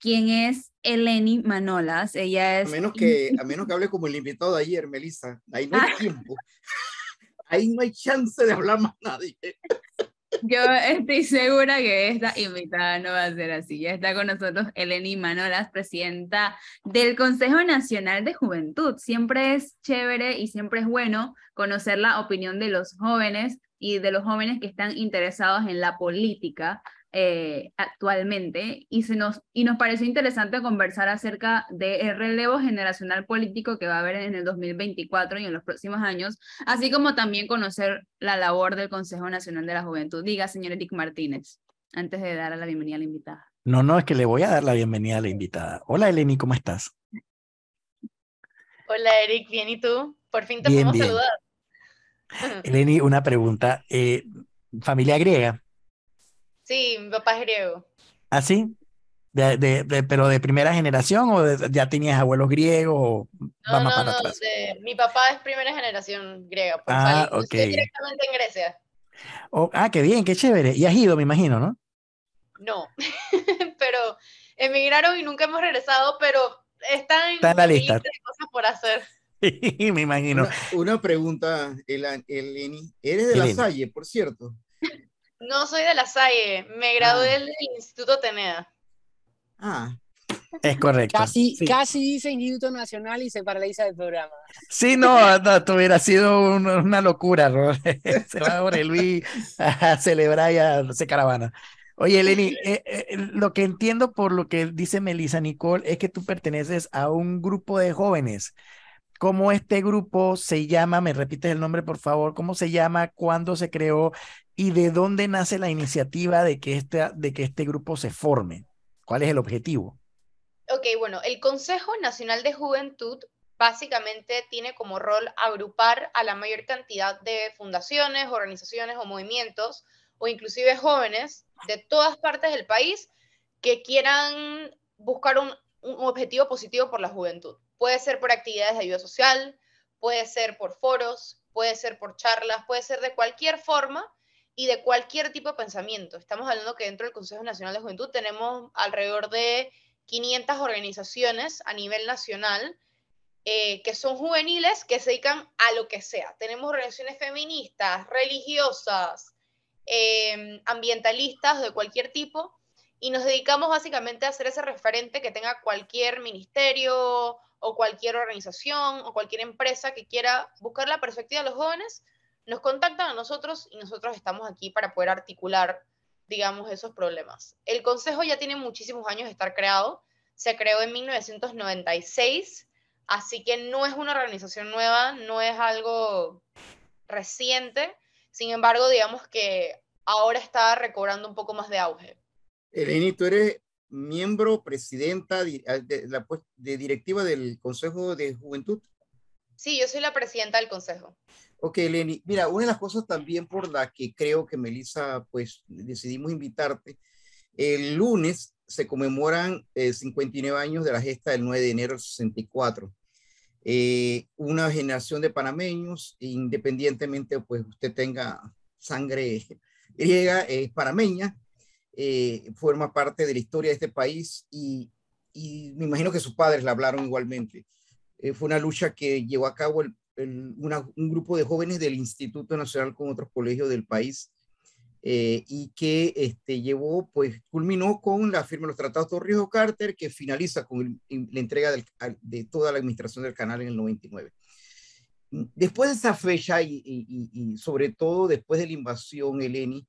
quién es Eleni Manolas. Ella es... A menos que, a menos que hable como el invitado de ayer, Melissa. Ahí no hay ah. tiempo. Ahí no hay chance de hablar más nadie. Yo estoy segura que esta invitada no va a ser así. Ya está con nosotros Eleni Manolas, presidenta del Consejo Nacional de Juventud. Siempre es chévere y siempre es bueno conocer la opinión de los jóvenes y de los jóvenes que están interesados en la política eh, actualmente y, se nos, y nos pareció interesante conversar acerca del relevo generacional político que va a haber en el 2024 y en los próximos años, así como también conocer la labor del Consejo Nacional de la Juventud. Diga, señor Eric Martínez, antes de dar la bienvenida a la invitada. No, no, es que le voy a dar la bienvenida a la invitada. Hola, Eleni, ¿cómo estás? Hola, Eric, bien, ¿y tú? Por fin te podemos saludar. Eleni, una pregunta. Eh, ¿Familia griega? Sí, mi papá es griego. ¿Ah, sí? De, de, ¿Pero de primera generación o ya tenías abuelos griegos? O no, no, no, mi papá es primera generación griega. Por ah, ok. Estoy directamente en Grecia. Oh, ah, qué bien, qué chévere. Y has ido, me imagino, ¿no? No, pero emigraron y nunca hemos regresado, pero están Está en la lista. de cosas por hacer. me imagino. Una, pregunta, Eleni. Eres de La Salle, por cierto. No soy de la Salle, me gradué ah. del Instituto Teneda. Ah. Es correcto. Casi, casi dice Instituto Nacional y se paraliza el programa. Sí, no, no esto hubiera sido una, locura, ¿no? se va a Luis a celebrar y a hacer caravana. Oye, Eleni, eh, eh, lo que entiendo por lo que dice Melissa Nicole es que tú perteneces a un grupo de jóvenes. ¿Cómo este grupo se llama? ¿Me repites el nombre, por favor? ¿Cómo se llama? ¿Cuándo se creó? ¿Y de dónde nace la iniciativa de que este, de que este grupo se forme? ¿Cuál es el objetivo? Ok, bueno, el Consejo Nacional de Juventud básicamente tiene como rol agrupar a la mayor cantidad de fundaciones, organizaciones o movimientos, o inclusive jóvenes de todas partes del país que quieran buscar un, un objetivo positivo por la juventud. Puede ser por actividades de ayuda social, puede ser por foros, puede ser por charlas, puede ser de cualquier forma y de cualquier tipo de pensamiento. Estamos hablando que dentro del Consejo Nacional de Juventud tenemos alrededor de 500 organizaciones a nivel nacional eh, que son juveniles que se dedican a lo que sea. Tenemos organizaciones feministas, religiosas, em, ambientalistas de cualquier tipo y nos dedicamos básicamente a ser ese referente que tenga cualquier ministerio o cualquier organización o cualquier empresa que quiera buscar la perspectiva de los jóvenes nos contactan a nosotros y nosotros estamos aquí para poder articular, digamos, esos problemas. El Consejo ya tiene muchísimos años de estar creado, se creó en 1996, así que no es una organización nueva, no es algo reciente, sin embargo, digamos que ahora está recobrando un poco más de auge. Eleni, tú eres miembro, presidenta de, de, de directiva del Consejo de Juventud. Sí, yo soy la presidenta del Consejo. Ok, Lenny, mira, una de las cosas también por la que creo que Melissa, pues decidimos invitarte, el lunes se conmemoran 59 eh, años de la gesta del 9 de enero del 64. Eh, una generación de panameños, independientemente, pues usted tenga sangre griega, es panameña, eh, forma parte de la historia de este país y, y me imagino que sus padres la hablaron igualmente. fue una lucha que llevó a cabo el un grupo de jóvenes del Instituto Nacional con otros colegios del país eh, y que este, llevó, pues culminó con la firma de los tratados de Torrijos Carter que finaliza con la entrega de toda la administración del canal en el 99. Después de esa fecha y, y, sobre todo después de la invasión, Eleni,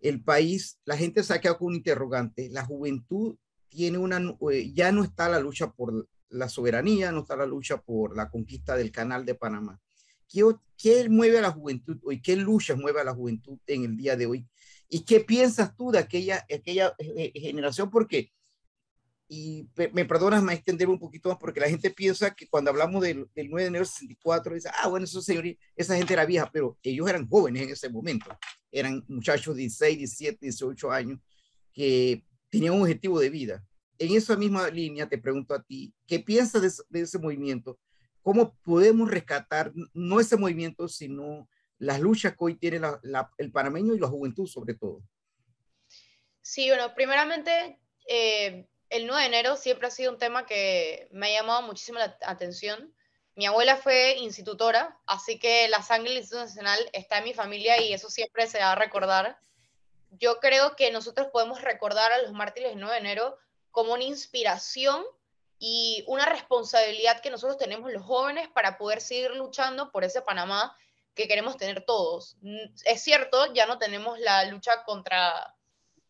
el país, la gente se ha quedado con un interrogante. La juventud tiene una, eh, ya no está la lucha por la soberanía, no está la lucha por la conquista del canal de Panamá. ¿Qué, qué mueve a la juventud hoy? ¿Qué luchas mueve a la juventud en el día de hoy? ¿Y qué piensas tú de aquella, aquella eh, eh, generación? Porque, y me perdonas, me extender un poquito más, porque la gente piensa que cuando hablamos del, 9 de enero del 64, dice, ah, bueno, esos señores, esa gente era vieja, pero ellos eran jóvenes en ese momento. Eran muchachos de 16, 17, 18 años que tenían un objetivo de vida en esa misma línea te pregunto a ti, ¿qué piensas de, ese movimiento? ¿Cómo podemos rescatar no ese movimiento, sino las luchas que hoy tiene el panameño y la juventud sobre todo? Sí, bueno, primeramente, eh, el 9 de enero siempre ha sido un tema que me ha llamado muchísimo la atención. Mi abuela fue institutora, así que la sangre del Instituto Nacional está en mi familia y eso siempre se va a recordar. Yo creo que nosotros podemos recordar a los mártires del 9 de enero como una inspiración y una responsabilidad que nosotros tenemos los jóvenes para poder seguir luchando por ese Panamá que queremos tener todos. Es cierto, ya no tenemos la lucha contra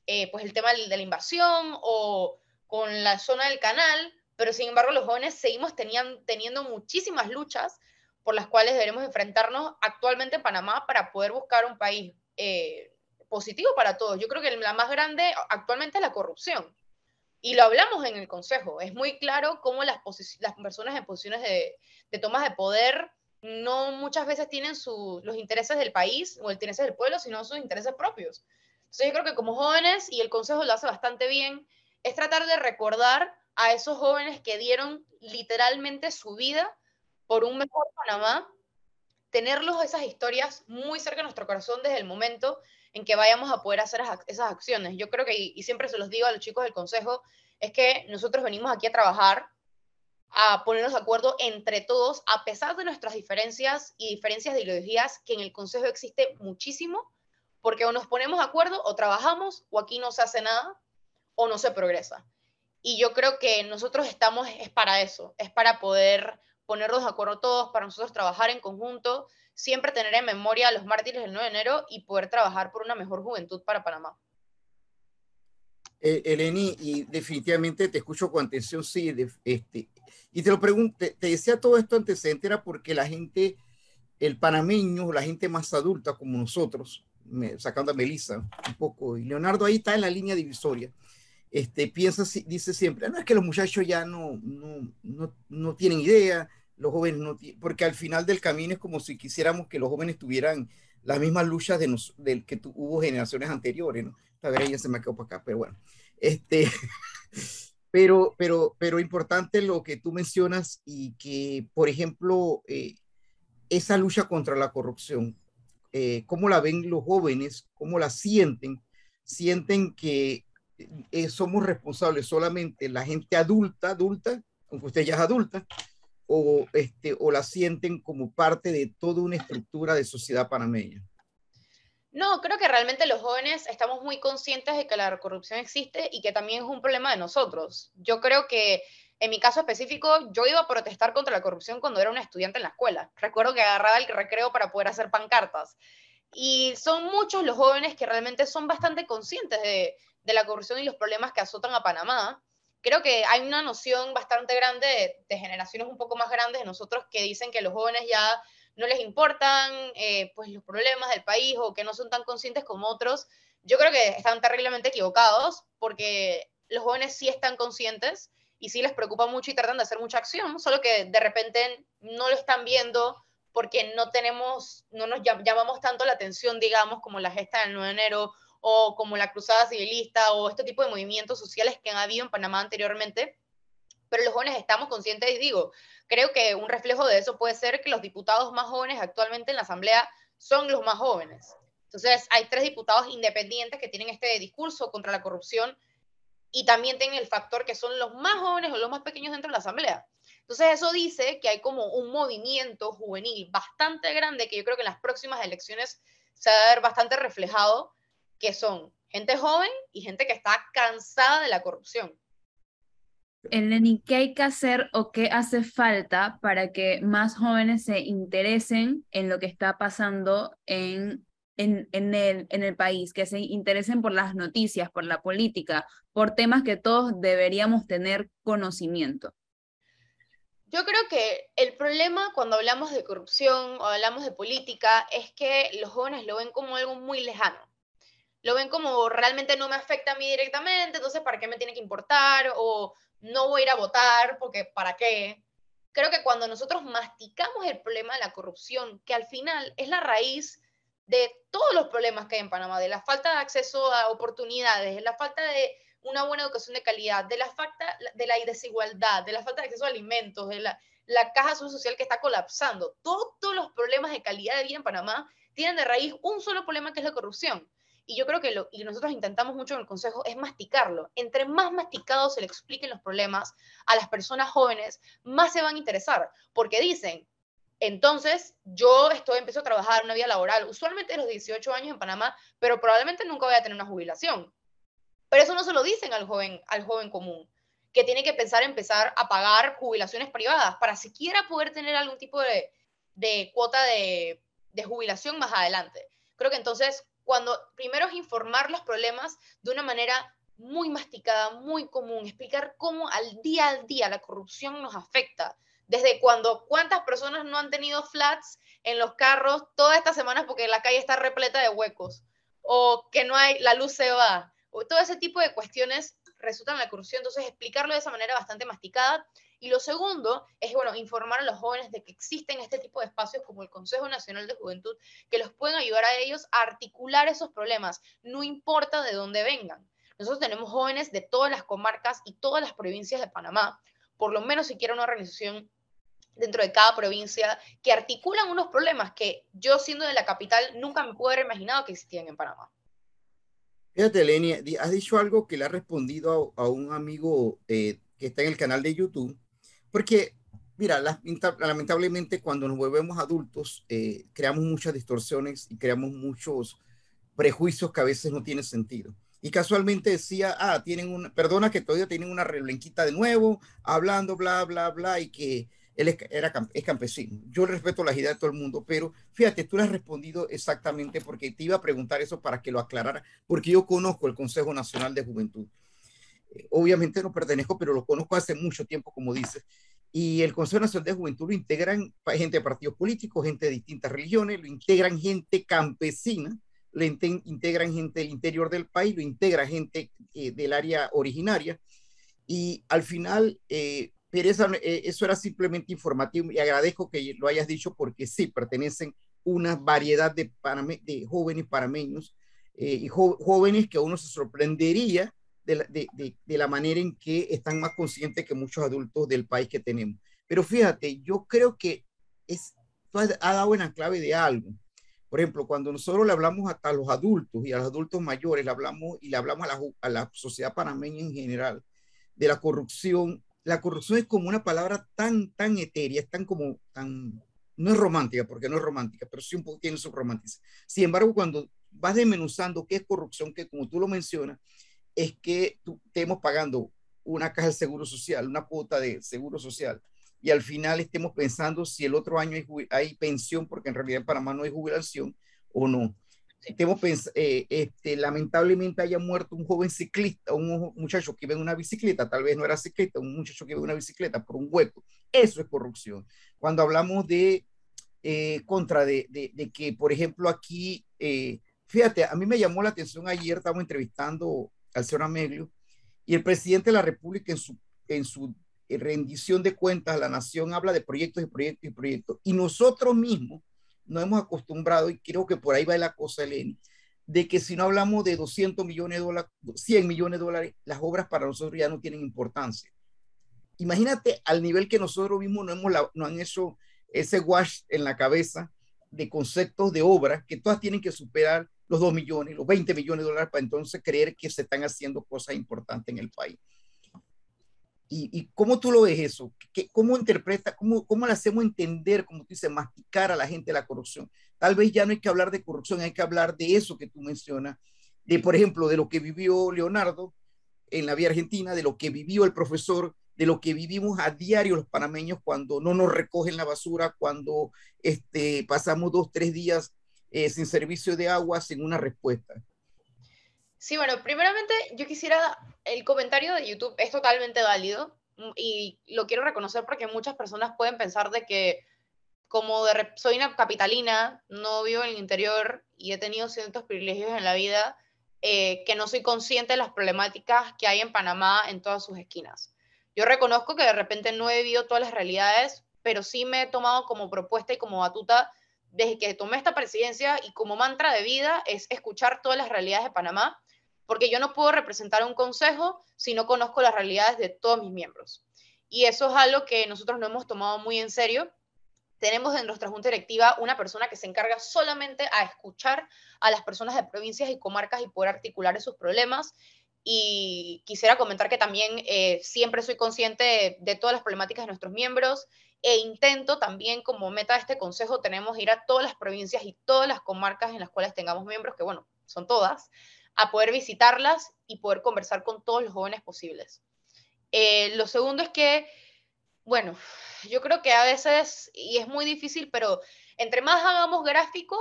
eh, pues el tema de la invasión o con la zona del canal, pero sin embargo los jóvenes seguimos tenían, teniendo muchísimas luchas por las cuales debemos enfrentarnos actualmente en Panamá para poder buscar un país eh, positivo para todos. Yo creo que la más grande actualmente es la corrupción. Y lo hablamos en el Consejo. Es muy claro cómo las, las personas en posiciones de, de tomas de poder no muchas veces tienen los intereses del país o el interés del pueblo, sino sus intereses propios. Entonces yo creo que como jóvenes, y el Consejo lo hace bastante bien, es tratar de recordar a esos jóvenes que dieron literalmente su vida por un mejor Panamá, tenerlos esas historias muy cerca de nuestro corazón desde el momento en que vayamos a poder hacer esas acciones. Yo creo que, y siempre se los digo a los chicos del Consejo, es que nosotros venimos aquí a trabajar, a ponernos de acuerdo entre todos, a pesar de nuestras diferencias y diferencias de ideologías, que en el Consejo existe muchísimo, porque o nos ponemos de acuerdo o trabajamos o aquí no se hace nada o no se progresa. Y yo creo que nosotros estamos, es para eso, es para poder ponernos de acuerdo todos, para nosotros trabajar en conjunto, siempre tener en memoria a los mártires del 9 de enero y poder trabajar por una mejor juventud para Panamá. Eh, Eleni, y definitivamente te escucho con atención, sí, este, y te lo pregunto, te, decía todo esto antecedente era porque la gente, el panameño, la gente más adulta como nosotros, sacando a Melissa un poco, y Leonardo ahí está en la línea divisoria, este, piensa, dice siempre, no es que los muchachos ya no, no, no, no tienen idea, los jóvenes no porque al final del camino es como si quisiéramos que los jóvenes tuvieran las mismas luchas de nos, del que hubo generaciones anteriores, ¿no? A ver, ya se me quedó para acá, pero bueno. Este, pero, pero, pero importante lo que tú mencionas y que, por ejemplo, eh, esa lucha contra la corrupción, eh, ¿cómo la ven los jóvenes? ¿Cómo la sienten? Sienten que eh, somos responsables solamente la gente adulta, adulta, aunque usted ya es adulta, o, este, o la sienten como parte de toda una estructura de sociedad panameña? No, creo que realmente los jóvenes estamos muy conscientes de que la corrupción existe y que también es un problema de nosotros. Yo creo que en mi caso específico, yo iba a protestar contra la corrupción cuando era un estudiante en la escuela. Recuerdo que agarraba el recreo para poder hacer pancartas. Y son muchos los jóvenes que realmente son bastante conscientes de la corrupción y los problemas que azotan a Panamá, creo que hay una noción bastante grande de, generaciones un poco más grandes de nosotros que dicen que los jóvenes ya no les importan eh, pues los problemas del país o que no son tan conscientes como otros. Yo creo que están terriblemente equivocados porque los jóvenes sí están conscientes y sí les preocupa mucho y tratan de hacer mucha acción, solo que de repente no lo están viendo porque no tenemos, no nos llamamos tanto la atención, digamos, como la gesta del 9 de enero o como la Cruzada Civilista o este tipo de movimientos sociales que han habido en Panamá anteriormente, pero los jóvenes estamos conscientes y digo, creo que un reflejo de eso puede ser que los diputados más jóvenes actualmente en la Asamblea son los más jóvenes. Entonces, hay tres diputados independientes que tienen este discurso contra la corrupción y también tienen el factor que son los más jóvenes o los más pequeños dentro de la Asamblea. Entonces, eso dice que hay como un movimiento juvenil bastante grande que yo creo que en las próximas elecciones se va a ver bastante reflejado que son gente joven y gente que está cansada de la corrupción. Eleni, ¿qué hay que hacer o qué hace falta para que más jóvenes se interesen en lo que está pasando en, en, en, el, en el país, que se interesen por las noticias, por la política, por temas que todos deberíamos tener conocimiento? Yo creo que el problema cuando hablamos de corrupción o hablamos de política es que los jóvenes lo ven como algo muy lejano lo ven como realmente no me afecta a mí directamente, entonces ¿para qué me tiene que importar? O no voy a ir a votar porque ¿para qué? Creo que cuando nosotros masticamos el problema de la corrupción, que al final es la raíz de todos los problemas que hay en Panamá, de la falta de acceso a oportunidades, de la falta de una buena educación de calidad, de la falta de la desigualdad, de la falta de acceso a alimentos, de la, la caja social que está colapsando. Todos los problemas de calidad de vida en Panamá tienen de raíz un solo problema que es la corrupción. Y yo creo que lo y nosotros intentamos mucho en el consejo es masticarlo. Entre más masticado se le expliquen los problemas a las personas jóvenes, más se van a interesar, porque dicen, entonces, yo estoy, empiezo a trabajar una vida laboral, usualmente a los 18 años en Panamá, pero probablemente nunca voy a tener una jubilación. Pero eso no se lo dicen al joven, al joven común, que tiene que pensar en empezar a pagar jubilaciones privadas para siquiera poder tener algún tipo de, de cuota de, de jubilación más adelante. Creo que entonces, cuando primero es informar los problemas de una manera muy masticada, muy común, explicar cómo al día al día la corrupción nos afecta, desde cuando cuántas personas no han tenido flats en los carros todas estas semanas porque la calle está repleta de huecos o que no hay, la luz se va, o todo ese tipo de cuestiones resultan en la corrupción. Entonces, explicarlo de esa manera bastante masticada. Y lo segundo es, bueno, informar a los jóvenes de que existen este tipo de espacios como el Consejo Nacional de Juventud que los pueden ayudar a ellos a articular esos problemas, no importa de dónde vengan. Nosotros tenemos jóvenes de todas las comarcas y todas las provincias de Panamá, por lo menos siquiera una organización dentro de cada provincia que articulan unos problemas que yo siendo de la capital nunca me pude haber imaginado que existían en Panamá. Fíjate, Lenia, has dicho algo que le ha respondido a, un amigo eh, que está en el canal de YouTube, porque, mira, lamentablemente cuando nos volvemos adultos, eh, creamos muchas distorsiones y creamos muchos prejuicios que a veces no tienen sentido. Y casualmente decía, ah, tienen una, perdona que todavía tienen una reblenquita de nuevo, hablando, bla, bla, bla, y que él es, era, es campesino. Yo respeto las ideas de todo el mundo, pero fíjate, tú le has respondido exactamente porque te iba a preguntar eso para que lo aclarara, porque yo conozco el Consejo Nacional de Juventud. Eh, obviamente no pertenezco, pero lo conozco hace mucho tiempo, como dices. Y el Consejo Nacional de Juventud lo integran gente de partidos políticos, gente de distintas religiones, lo integran gente campesina, lo integran gente del interior del país, lo integra gente eh, del área originaria. Y al final, eh, pero eh, eso, era simplemente informativo y agradezco que lo hayas dicho porque sí, pertenecen una variedad de, jóvenes parameños eh, y jóvenes que uno se sorprendería de la, manera en que están más conscientes que muchos adultos del país que tenemos. Pero fíjate, yo creo que es, ha dado una clave de algo. Por ejemplo, cuando nosotros le hablamos a los adultos y a los adultos mayores, le hablamos y le hablamos a la, a la sociedad panameña en general de la corrupción la corrupción es como una palabra tan, tan etérea, es tan como, tan, no es romántica, porque no es romántica, pero sí un poco tiene su romanticismo. Sin embargo, cuando vas desmenuzando qué es corrupción, que como tú lo mencionas, es que tú, estemos pagando una caja de seguro social, una cuota de seguro social, y al final estemos pensando si el otro año hay, hay pensión, porque en realidad en Panamá no hay jubilación o no eh, este, lamentablemente haya muerto un joven ciclista, un muchacho que iba en una bicicleta, tal vez no era ciclista, un muchacho que iba en una bicicleta por un hueco. Eso es corrupción. Cuando hablamos de eh, contra de, de, que, por ejemplo, aquí, eh, fíjate, a mí me llamó la atención ayer, estábamos entrevistando al señor Amelio, y el presidente de la República en su, en su rendición de cuentas a la nación habla de proyectos y proyectos y proyectos, y nosotros mismos no hemos acostumbrado, y creo que por ahí va la cosa, Eleni, de que si no hablamos de 200 millones de dólares, 100 millones de dólares, las obras para nosotros ya no tienen importancia. Imagínate al nivel que nosotros mismos no, hemos, han hecho ese wash en la cabeza de conceptos de obras que todas tienen que superar los 2 millones, los 20 millones de dólares para entonces creer que se están haciendo cosas importantes en el país. ¿Y, cómo tú lo ves eso? ¿Qué, ¿Cómo interpreta, cómo, cómo le hacemos entender, como tú dices, masticar a la gente la corrupción? Tal vez ya no hay que hablar de corrupción, hay que hablar de eso que tú mencionas, de, por ejemplo, de lo que vivió Leonardo en la vía argentina, de lo que vivió el profesor, de lo que vivimos a diario los panameños cuando no nos recogen la basura, cuando este, pasamos dos, tres días eh, sin servicio de agua, sin una respuesta. Sí, bueno, primeramente yo quisiera, el comentario de YouTube es totalmente válido mm, y lo quiero reconocer porque muchas personas pueden pensar de que como de, soy una capitalina, no vivo en el interior y he tenido ciertos privilegios en la vida, eh, que no soy consciente de las problemáticas que hay en Panamá en todas sus esquinas. Yo reconozco que de repente no he vivido todas las realidades, pero sí me he tomado como propuesta y como batuta desde que tomé esta presidencia y como mantra de vida es escuchar todas las realidades de Panamá porque yo no puedo representar un consejo si no conozco las realidades de todos mis miembros. Y eso es algo que nosotros no hemos tomado muy en serio. tenemos en nuestra junta directiva una persona que se encarga solamente a escuchar a las personas de provincias y comarcas y poder articular esos problemas. Y quisiera comentar que también eh, siempre soy consciente de, todas las problemáticas de nuestros miembros e intento también como meta de este consejo tenemos ir a todas las provincias y todas las comarcas en las cuales tengamos miembros, que bueno, son todas, a poder visitarlas y poder conversar con todos los jóvenes posibles. Eh, lo segundo es que, bueno, yo creo que a veces, y es muy difícil, pero entre más hagamos gráfico,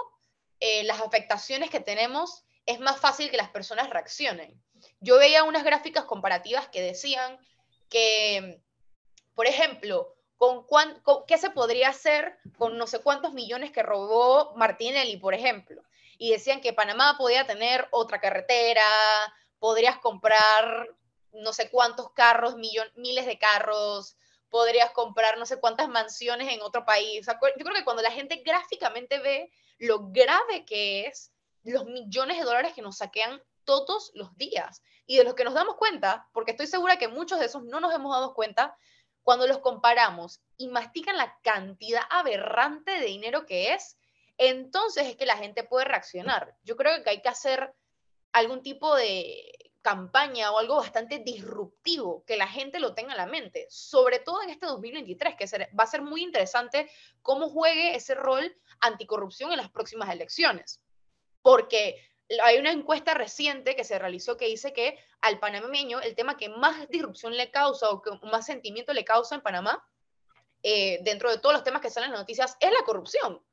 eh, las afectaciones que tenemos, es más fácil que las personas reaccionen. Yo veía unas gráficas comparativas que decían que, por ejemplo, con, ¿qué se podría hacer con no sé cuántos millones que robó Martinelli, por ejemplo? Y decían que Panamá podía tener otra carretera, podrías comprar no sé cuántos carros, miles de carros, podrías comprar no sé cuántas mansiones en otro país. Yo creo que cuando la gente gráficamente ve lo grave que es los millones de dólares que nos saquean todos los días y de los que nos damos cuenta, porque estoy segura que muchos de esos no nos hemos dado cuenta, cuando los comparamos y mastican la cantidad aberrante de dinero que es, entonces es que la gente puede reaccionar. Yo creo que hay que hacer algún tipo de campaña o algo bastante disruptivo, que la gente lo tenga en la mente, sobre todo en este 2023, que va a ser muy interesante cómo juegue ese rol anticorrupción en las próximas elecciones. Porque hay una encuesta reciente que se realizó que dice que al panameño el tema que más disrupción le causa o que más sentimiento le causa en Panamá, eh, dentro de todos los temas que salen en las noticias, es la corrupción.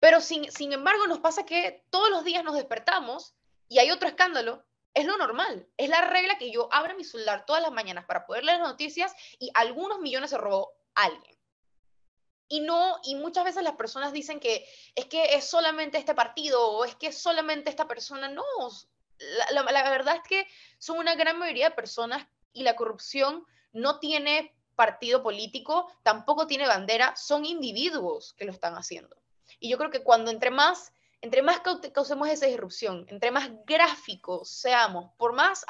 Pero sin, sin embargo nos pasa que todos los días nos despertamos y hay otro escándalo es lo normal, es la regla que yo abra mi celular todas las mañanas para poder leer las noticias y algunos millones se robó alguien. Y no, y muchas veces las personas dicen que es que es solamente este partido o es que es solamente esta persona. No, la verdad es que son una gran mayoría de personas y la corrupción no tiene partido político, tampoco tiene bandera, son individuos que lo están haciendo. Y yo creo que cuando entre más entre más causemos esa disrupción, entre más gráficos seamos, por más,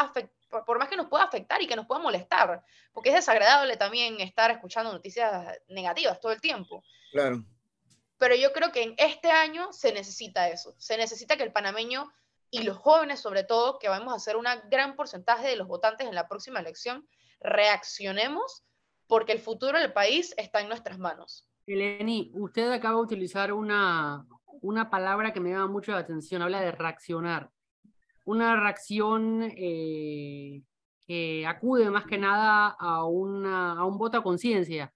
por más que nos pueda afectar y que nos pueda molestar, porque es desagradable también estar escuchando noticias negativas todo el tiempo. Claro. Pero yo creo que en este año se necesita eso, se necesita que el panameño y los jóvenes sobre todo, que vamos a ser un gran porcentaje de los votantes en la próxima elección, reaccionemos porque el futuro del país está en nuestras manos. Eleni, usted acaba de utilizar una, una palabra que me llama mucho la atención, habla de reaccionar. Una reacción eh, que acude más que nada a, una, a un voto a conciencia,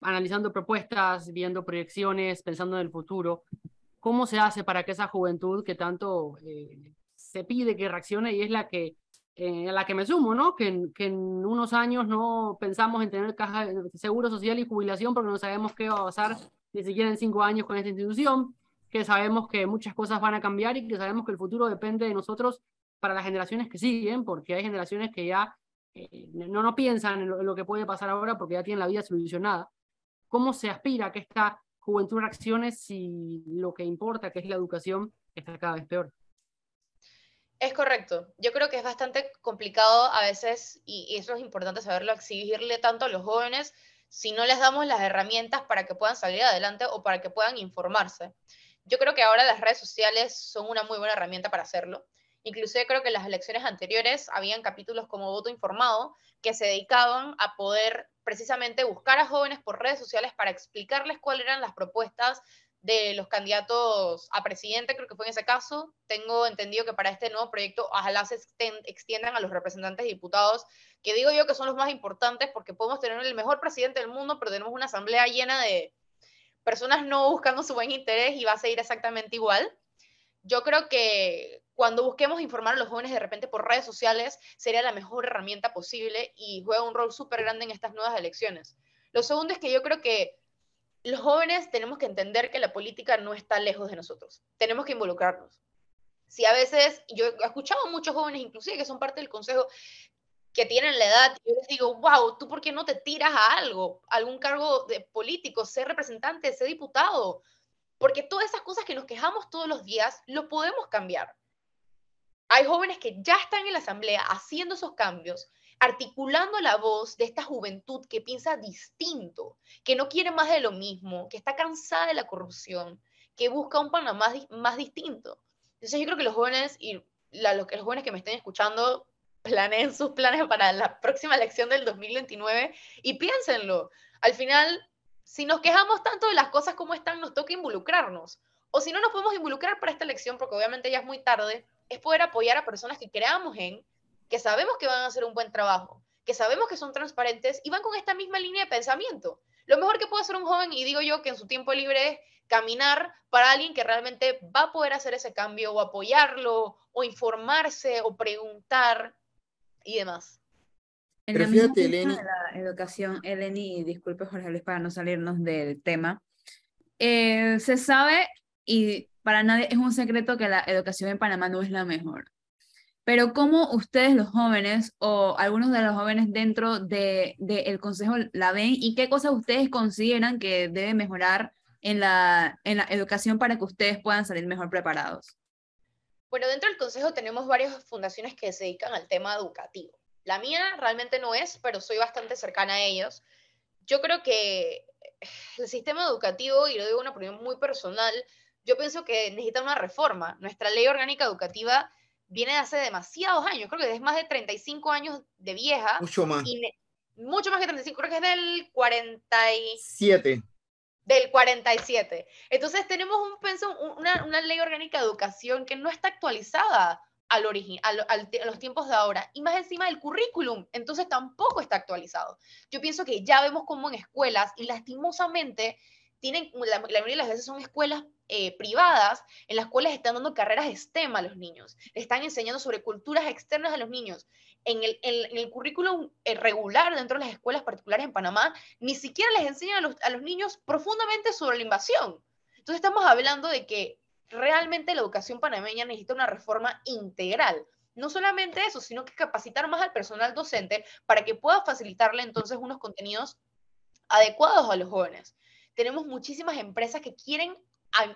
analizando propuestas, viendo proyecciones, pensando en el futuro. ¿Cómo se hace para que esa juventud que tanto eh, se pide que reaccione y es la que eh, a la que me sumo, ¿no? Que en, en unos años no pensamos en tener caja de seguro social y jubilación porque no sabemos qué va a pasar ni siquiera en cinco años con esta institución que sabemos que muchas cosas van a cambiar y que sabemos que el futuro depende de nosotros para las generaciones que siguen, porque hay generaciones que ya eh, no, no piensan en lo, que puede pasar ahora porque ya tienen la vida solucionada. ¿Cómo se aspira a que esta juventud reaccione si lo que importa, que es la educación, está cada vez peor? Es correcto. Yo creo que es bastante complicado a veces, y eso es importante saberlo, exigirle tanto a los jóvenes si no les damos las herramientas para que puedan salir adelante o para que puedan informarse. Yo creo que ahora las redes sociales son una muy buena herramienta para hacerlo. Inclusive creo que en las elecciones anteriores habían capítulos como Voto Informado que se dedicaban a poder precisamente buscar a jóvenes por redes sociales para explicarles cuáles eran las propuestas de los candidatos a presidente, creo que fue en ese caso. Tengo entendido que para este nuevo proyecto ojalá se extiendan a los representantes y diputados, que digo yo que son los más importantes porque podemos tener el mejor presidente del mundo, pero tenemos una asamblea llena de, personas no buscando su buen interés y va a seguir exactamente igual. Yo creo que cuando busquemos informar a los jóvenes de repente por redes sociales sería la mejor herramienta posible y juega un rol súper grande en estas nuevas elecciones. Lo segundo es que yo creo que los jóvenes tenemos que entender que la política no está lejos de nosotros. Tenemos que involucrarnos. Si a veces, yo he escuchado a muchos jóvenes, inclusive que son parte del consejo, que tienen la edad, yo les digo, wow, ¿tú por qué no te tiras a algo, algún cargo de político, ser representante, ser diputado? Porque todas esas cosas que nos quejamos todos los días, lo podemos cambiar. Hay jóvenes que ya están en la asamblea haciendo esos cambios, articulando la voz de esta juventud que piensa distinto, que no quiere más de lo mismo, que está cansada de la corrupción, que busca un Panamá más distinto. Entonces yo creo que los jóvenes y los jóvenes que me estén escuchando planeen sus planes para la próxima elección del 2029 y piénsenlo. Al final, si nos quejamos tanto de las cosas como están, nos toca involucrarnos. O si no nos podemos involucrar para esta elección, porque obviamente ya es muy tarde, es poder apoyar a personas que creamos en, que sabemos que van a hacer un buen trabajo, que sabemos que son transparentes y van con esta misma línea de pensamiento. Lo mejor que puede hacer un joven, y digo yo que en su tiempo libre es caminar para alguien que realmente va a poder hacer ese cambio o apoyarlo o informarse o preguntar y demás. En Pero la fíjate, Eleni. De la educación, Eleni, disculpe Jorge Luis para no salirnos del tema, eh, se sabe y para nadie es un secreto que la educación en Panamá no es la mejor. Pero ¿cómo ustedes los jóvenes o algunos de los jóvenes dentro del de, el consejo la ven y qué cosas ustedes consideran que debe mejorar en la, en la educación para que ustedes puedan salir mejor preparados? Bueno, dentro del consejo tenemos varias fundaciones que se dedican al tema educativo. La mía realmente no es, pero soy bastante cercana a ellos. Yo creo que el sistema educativo, y lo digo una opinión muy personal, yo pienso que necesita una reforma. Nuestra ley orgánica educativa viene de hace demasiados años, creo que es más de 35 años de vieja. Mucho más. mucho más que 35, creo que es del 47 del 47. Entonces tenemos un, una, una, ley orgánica de educación que no está actualizada al origen, a, los tiempos de ahora, y más encima del currículum, entonces tampoco está actualizado. Yo pienso que ya vemos como en escuelas, y lastimosamente, tienen, la, mayoría de las veces son escuelas eh, privadas en las cuales están dando carreras STEM a los niños, están enseñando sobre culturas externas a los niños. En el, en, el currículum eh, regular dentro de las escuelas particulares en Panamá, ni siquiera les enseñan a los, a los niños profundamente sobre la invasión. Entonces estamos hablando de que realmente la educación panameña necesita una reforma integral. No solamente eso, sino que capacitar más al personal docente para que pueda facilitarle entonces unos contenidos adecuados a los jóvenes. Tenemos muchísimas empresas que quieren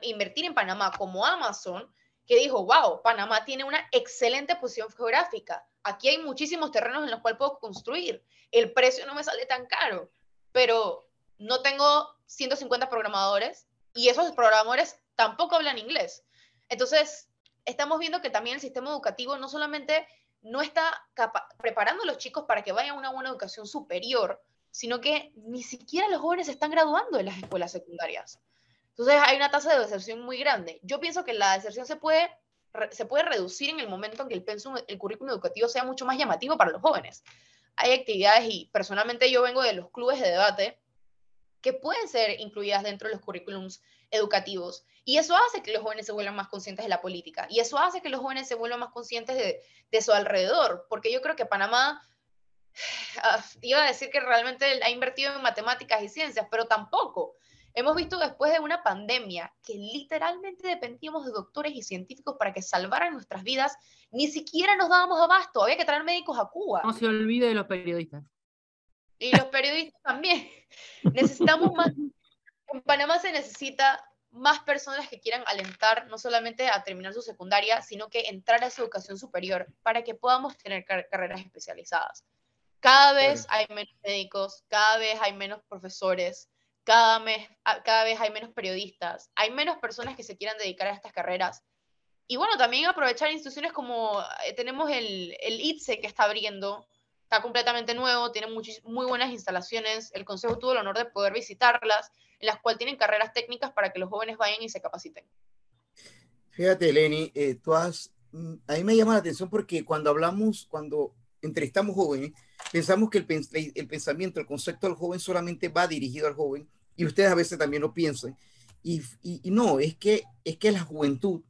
invertir en Panamá, como Amazon, que dijo, wow, Panamá tiene una excelente posición geográfica. Aquí hay muchísimos terrenos en los cuales puedo construir. El precio no me sale tan caro, pero no tengo 150 programadores y esos programadores tampoco hablan inglés. Entonces, estamos viendo que también el sistema educativo no solamente no está preparando a los chicos para que vayan a una buena educación superior, sino que ni siquiera los jóvenes se están graduando de las escuelas secundarias. Entonces hay una tasa de deserción muy grande. Yo pienso que la deserción se puede, se puede reducir en el momento en que el, pensum, el currículum educativo sea mucho más llamativo para los jóvenes. Hay actividades y personalmente yo vengo de los clubes de debate que pueden ser incluidas dentro de los currículums educativos. Y eso hace que los jóvenes se vuelvan más conscientes de la política. Y eso hace que los jóvenes se vuelvan más conscientes de, de su alrededor. Porque yo creo que Panamá, ah, iba a decir que realmente ha invertido en matemáticas y ciencias, pero tampoco. Hemos visto después de una pandemia que literalmente dependíamos de doctores y científicos para que salvaran nuestras vidas, ni siquiera nos dábamos abasto, había que traer médicos a Cuba. No se olvide de los periodistas. Y los periodistas también. Necesitamos más. En Panamá se necesita más personas que quieran alentar no solamente a terminar su secundaria, sino que entrar a su educación superior para que podamos tener carreras especializadas. Cada vez hay menos médicos, cada vez hay menos profesores, cada, mes, cada vez hay menos periodistas, hay menos personas que se quieran dedicar a estas carreras. Y bueno, también aprovechar instituciones como eh, tenemos el, el ITSE que está abriendo, está completamente nuevo, tiene muy buenas instalaciones. El Consejo tuvo el honor de poder visitarlas, en las cuales tienen carreras técnicas para que los jóvenes vayan y se capaciten. Fíjate, Lenny, eh, tú has, mm, a mí me llama la atención porque cuando hablamos, cuando entrevistamos jóvenes, pensamos que el, el pensamiento, el concepto del joven solamente va dirigido al joven y ustedes a veces también lo piensan. Y, y, no, es que, es que la juventud,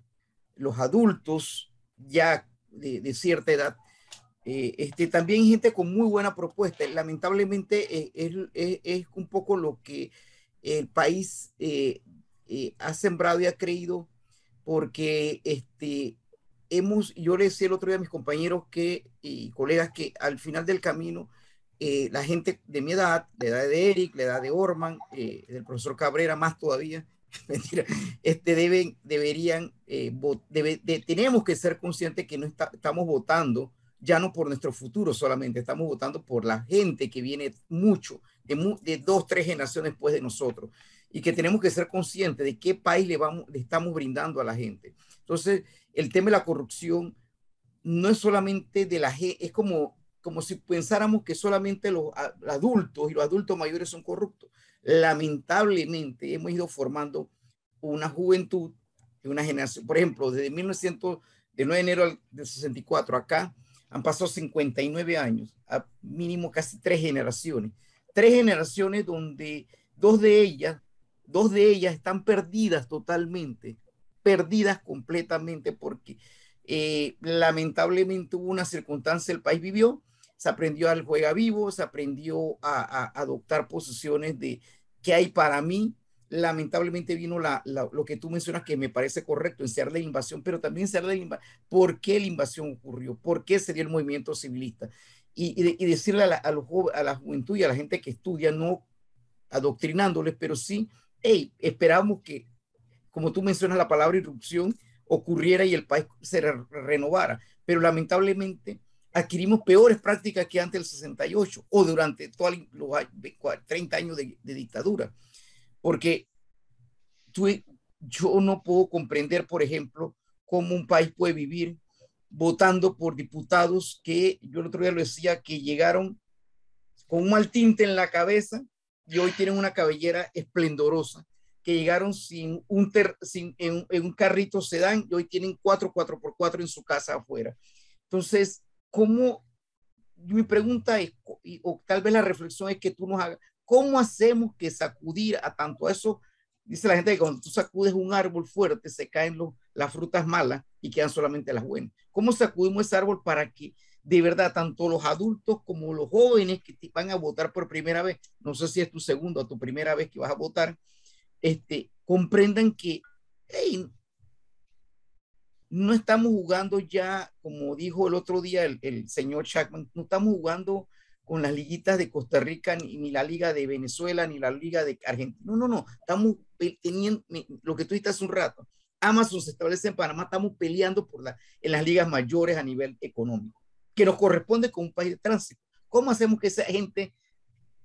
los adultos ya de, de cierta edad, eh, este, también gente con muy buena propuesta. Lamentablemente eh, es, es, es, un poco lo que el país eh, ha sembrado y ha creído, porque este, hemos, yo le decía el otro día a mis compañeros que, y colegas que al final del camino, la gente de mi edad, la edad de Eric, la edad de Orman, del profesor Cabrera más todavía, mentira, este deben, deberían, debe, tenemos que ser conscientes que no estamos votando ya no por nuestro futuro solamente, estamos votando por la gente que viene mucho, de, de dos, tres generaciones después de nosotros, y que tenemos que ser conscientes de qué país le, vamos, le estamos brindando a la gente. Entonces, el tema de la corrupción no es solamente de la gente, es como, como si pensáramos que solamente los adultos y los adultos mayores son corruptos. Lamentablemente, hemos ido formando una juventud, una generación, por ejemplo, desde 1900, de 9 de enero del 64 acá, han pasado 59 años, a mínimo casi tres generaciones. Tres generaciones donde dos de ellas, dos de ellas están perdidas totalmente, perdidas completamente porque eh, lamentablemente hubo una circunstancia, el país vivió, se aprendió al juega vivo, se aprendió a, adoptar posiciones de qué hay para mí, lamentablemente vino la, lo que tú mencionas que me parece correcto, en ser de la invasión, pero también de la invasión. ¿Por qué la invasión ocurrió? ¿Por qué sería el movimiento civilista? Y, decirle a la, a la juventud y a la gente que estudia, no adoctrinándoles, pero sí, hey, esperamos que, como tú mencionas la palabra irrupción, ocurriera y el país se renovara. Pero lamentablemente adquirimos peores prácticas que antes del 68 o durante todos los 30 años de, dictadura porque tú, yo no puedo comprender, por ejemplo, cómo un país puede vivir votando por diputados que yo el otro día lo decía, que llegaron con un mal tinte en la cabeza y hoy tienen una cabellera esplendorosa, que llegaron sin un sin, en, un carrito sedán y hoy tienen cuatro, cuatro por cuatro en su casa afuera. Entonces, ¿cómo? Mi pregunta es, o tal vez la reflexión es que tú nos hagas, ¿Cómo hacemos que sacudir a tanto eso? Dice la gente que cuando tú sacudes un árbol fuerte se caen los, las frutas malas y quedan solamente las buenas. ¿Cómo sacudimos ese árbol para que de verdad tanto los adultos como los jóvenes que van a votar por primera vez, no sé si es tu segunda o tu primera vez que vas a votar, este, comprendan que no estamos jugando ya, como dijo el otro día el, el señor Chapman, no estamos jugando con las liguitas de Costa Rica, ni, la Liga de Venezuela, ni la Liga de Argentina. No, no, no. Estamos teniendo lo que tú dijiste hace un rato. Amazon se establece en Panamá, estamos peleando por la, en las ligas mayores a nivel económico, que nos corresponde con un país de tránsito. ¿Cómo hacemos que esa gente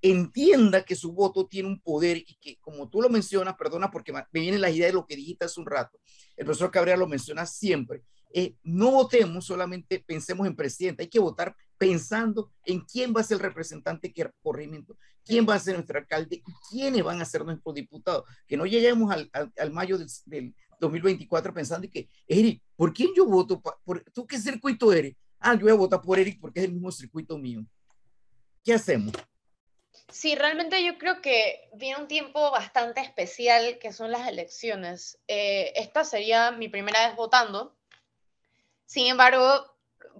entienda que su voto tiene un poder y que, como tú lo mencionas, perdona porque me vienen las ideas de lo que dijiste hace un rato, el profesor Cabrera lo menciona siempre, eh, no votemos solamente, pensemos en presidente, hay que votar pensando en quién va a ser el representante que corrimiento, quién va a ser nuestro alcalde quiénes van a ser nuestros diputados. Que no lleguemos al, al, mayo del, del, 2024 pensando que, Eric, ¿por quién yo voto? Por, ¿Tú qué circuito eres? Ah, yo voy a votar por Eric porque es el mismo circuito mío. ¿Qué hacemos? Sí, realmente yo creo que viene un tiempo bastante especial que son las elecciones. Eh, esta sería mi primera vez votando. Sin embargo,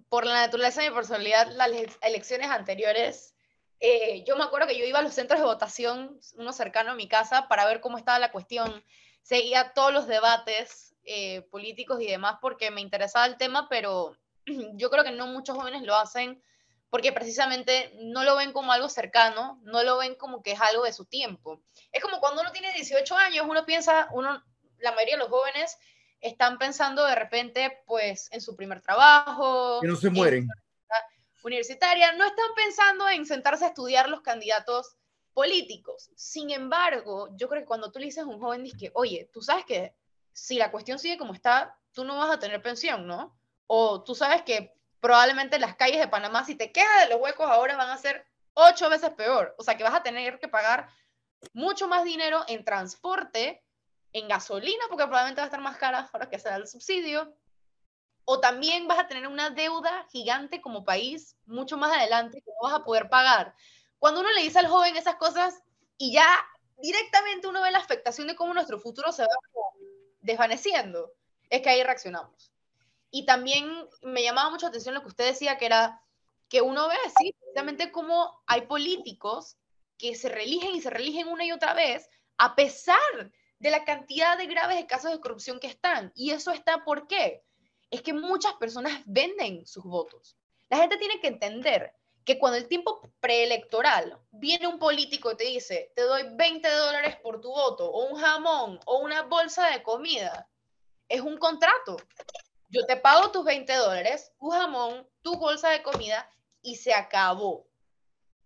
por la naturaleza de mi personalidad, las elecciones anteriores, eh, yo me acuerdo que yo iba a los centros de votación, uno cercano a mi casa, para ver cómo estaba la cuestión. Seguía todos los debates eh, políticos y demás porque me interesaba el tema, pero yo creo que no muchos jóvenes lo hacen porque precisamente no lo ven como algo cercano, no lo ven como que es algo de su tiempo. Es como cuando uno tiene 18 años, uno piensa, uno, la mayoría de los jóvenes están pensando de repente, pues, en su primer trabajo. Que no se mueren. Universitaria, no están pensando en sentarse a estudiar los candidatos políticos. Sin embargo, yo creo que cuando tú le dices a un joven, dices que, oye, tú sabes que si la cuestión sigue como está, tú no vas a tener pensión, ¿no? O tú sabes que probablemente las calles de Panamá, si te quedas de los huecos ahora, van a ser ocho veces peor. O sea, que vas a tener que pagar mucho más dinero en transporte en gasolina, porque probablemente va a estar más cara ahora que se da el subsidio, o también vas a tener una deuda gigante como país mucho más adelante que no vas a poder pagar. Cuando uno le dice al joven esas cosas y ya directamente uno ve la afectación de cómo nuestro futuro se va desvaneciendo, es que ahí reaccionamos. Y también me llamaba mucho atención lo que usted decía, que era que uno ve así, precisamente cómo hay políticos que se religen y se religen una y otra vez, a pesar de la cantidad de graves casos de corrupción que están. Y eso está por qué. Es que muchas personas venden sus votos. La gente tiene que entender que cuando el tiempo preelectoral viene un político y te dice, te doy 20 dólares por tu voto, o un jamón, o una bolsa de comida, es un contrato. Yo te pago tus 20 dólares, tu jamón, tu bolsa de comida y se acabó.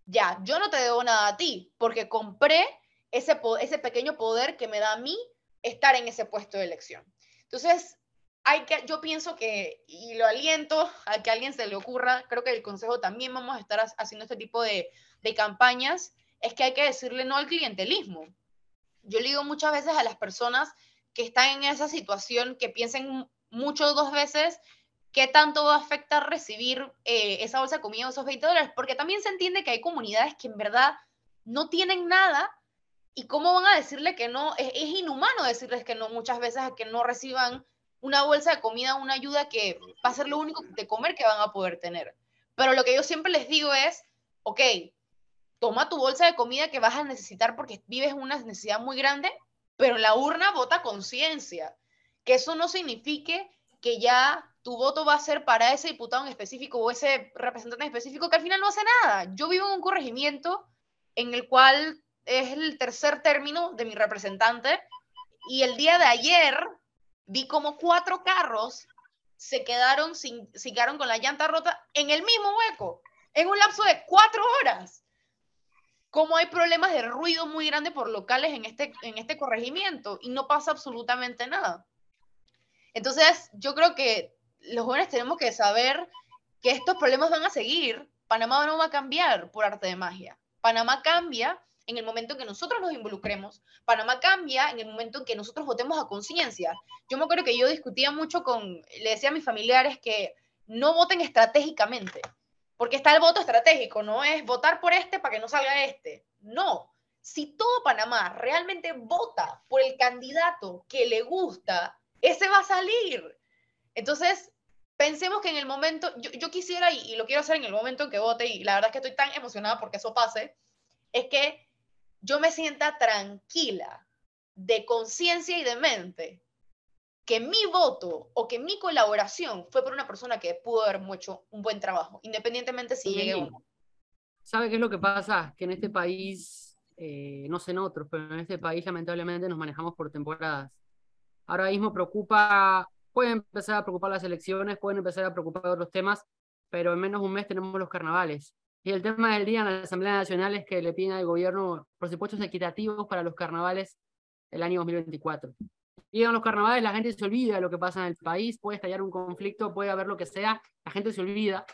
Ya, yo no te debo nada a ti porque compré ese, ese pequeño poder que me da a mí estar en ese puesto de elección. Entonces, hay que, yo pienso que, y lo aliento a que alguien se le ocurra, creo que el Consejo también vamos a estar haciendo este tipo de, de campañas, es que hay que decirle no al clientelismo. Yo le digo muchas veces a las personas que están en esa situación que piensen mucho dos veces qué tanto va a afectar recibir eh, esa bolsa de comida o esos 20 dólares, porque también se entiende que hay comunidades que en verdad no tienen nada y cómo van a decirle que no, es, inhumano decirles que no muchas veces que no reciban una bolsa de comida, una ayuda que va a ser lo único de comer que van a poder tener. Pero lo que yo siempre les digo es, ok, toma tu bolsa de comida que vas a necesitar porque vives una necesidad muy grande, pero la urna vota conciencia. Que eso no signifique que ya tu voto va a ser para ese diputado en específico o ese representante en específico que al final no hace nada. Yo vivo en un corregimiento en el cual es el tercer término de mi representante y el día de ayer vi como cuatro carros se quedaron, sin, se quedaron con la llanta rota en el mismo hueco, en un lapso de cuatro horas. Como hay problemas de ruido muy grande por locales en este, en este corregimiento y no pasa absolutamente nada. Entonces, yo creo que los jóvenes tenemos que saber que estos problemas van a seguir. Panamá no va a cambiar por arte de magia. Panamá cambia en el momento en que nosotros nos involucremos. Panamá cambia en el momento en que nosotros votemos a conciencia. Yo me acuerdo que yo discutía mucho con, le decía a mis familiares que no voten estratégicamente, porque está el voto estratégico, no es votar por este para que no salga este. No, si todo Panamá realmente vota por el candidato que le gusta, ese va a salir. Entonces, pensemos que en el momento, yo, quisiera, y, y, lo quiero hacer en el momento en que vote, y la verdad es que estoy tan emocionada porque eso pase, es que yo me sienta tranquila de conciencia y de mente que mi voto o que mi colaboración fue por una persona que pudo haber hecho un buen trabajo, independientemente si llegue o no. ¿Sabe qué es lo que pasa? Que en este país, eh, no sé en otros, pero en este país lamentablemente nos manejamos por temporadas. Ahora mismo preocupa, pueden empezar a preocupar las elecciones, pueden empezar a preocupar otros temas, pero en menos de un mes tenemos los carnavales. Y el tema del día en la Asamblea Nacional es que le piden al gobierno presupuestos equitativos para los carnavales el año 2024. Y los carnavales la gente se olvida de lo que pasa en el país, puede estallar un conflicto, puede haber lo que sea, la gente se olvida.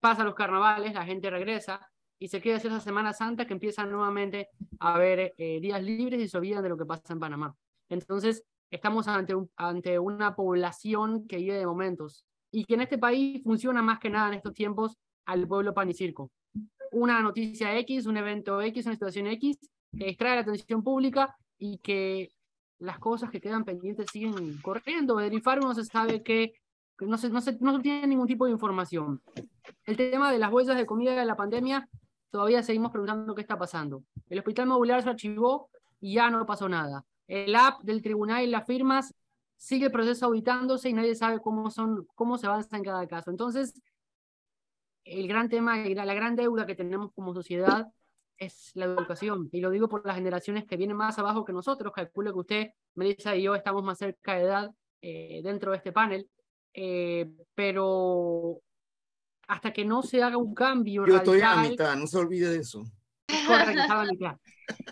Pasa los carnavales, la gente regresa y se queda esa Semana Santa que empieza nuevamente a haber eh, días libres y se olvidan de lo que pasa en Panamá. Entonces, estamos ante, ante una población que vive de momentos y que en este país funciona más que nada en estos tiempos al pueblo pan y circo. Una noticia X, un evento X, una situación X, que distrae la atención pública y que las cosas que quedan pendientes siguen corriendo. De Rifar no se sabe que, no, se, no, se, no tiene ningún tipo de información. El tema de las bolsas de comida de la pandemia, todavía seguimos preguntando qué está pasando. El hospital modular se archivó y ya no pasó nada. El app del tribunal y las firmas sigue el proceso auditándose y nadie sabe cómo, son, cómo se avanza en cada caso. Entonces, el gran tema, la gran deuda que tenemos como sociedad es la educación. Y lo digo por las generaciones que vienen más abajo que nosotros. Calculo que usted, Melissa y yo estamos más cerca de edad eh, dentro de este panel. Eh, pero hasta que no se haga un cambio. Yo estoy a mitad, no se olvide de eso.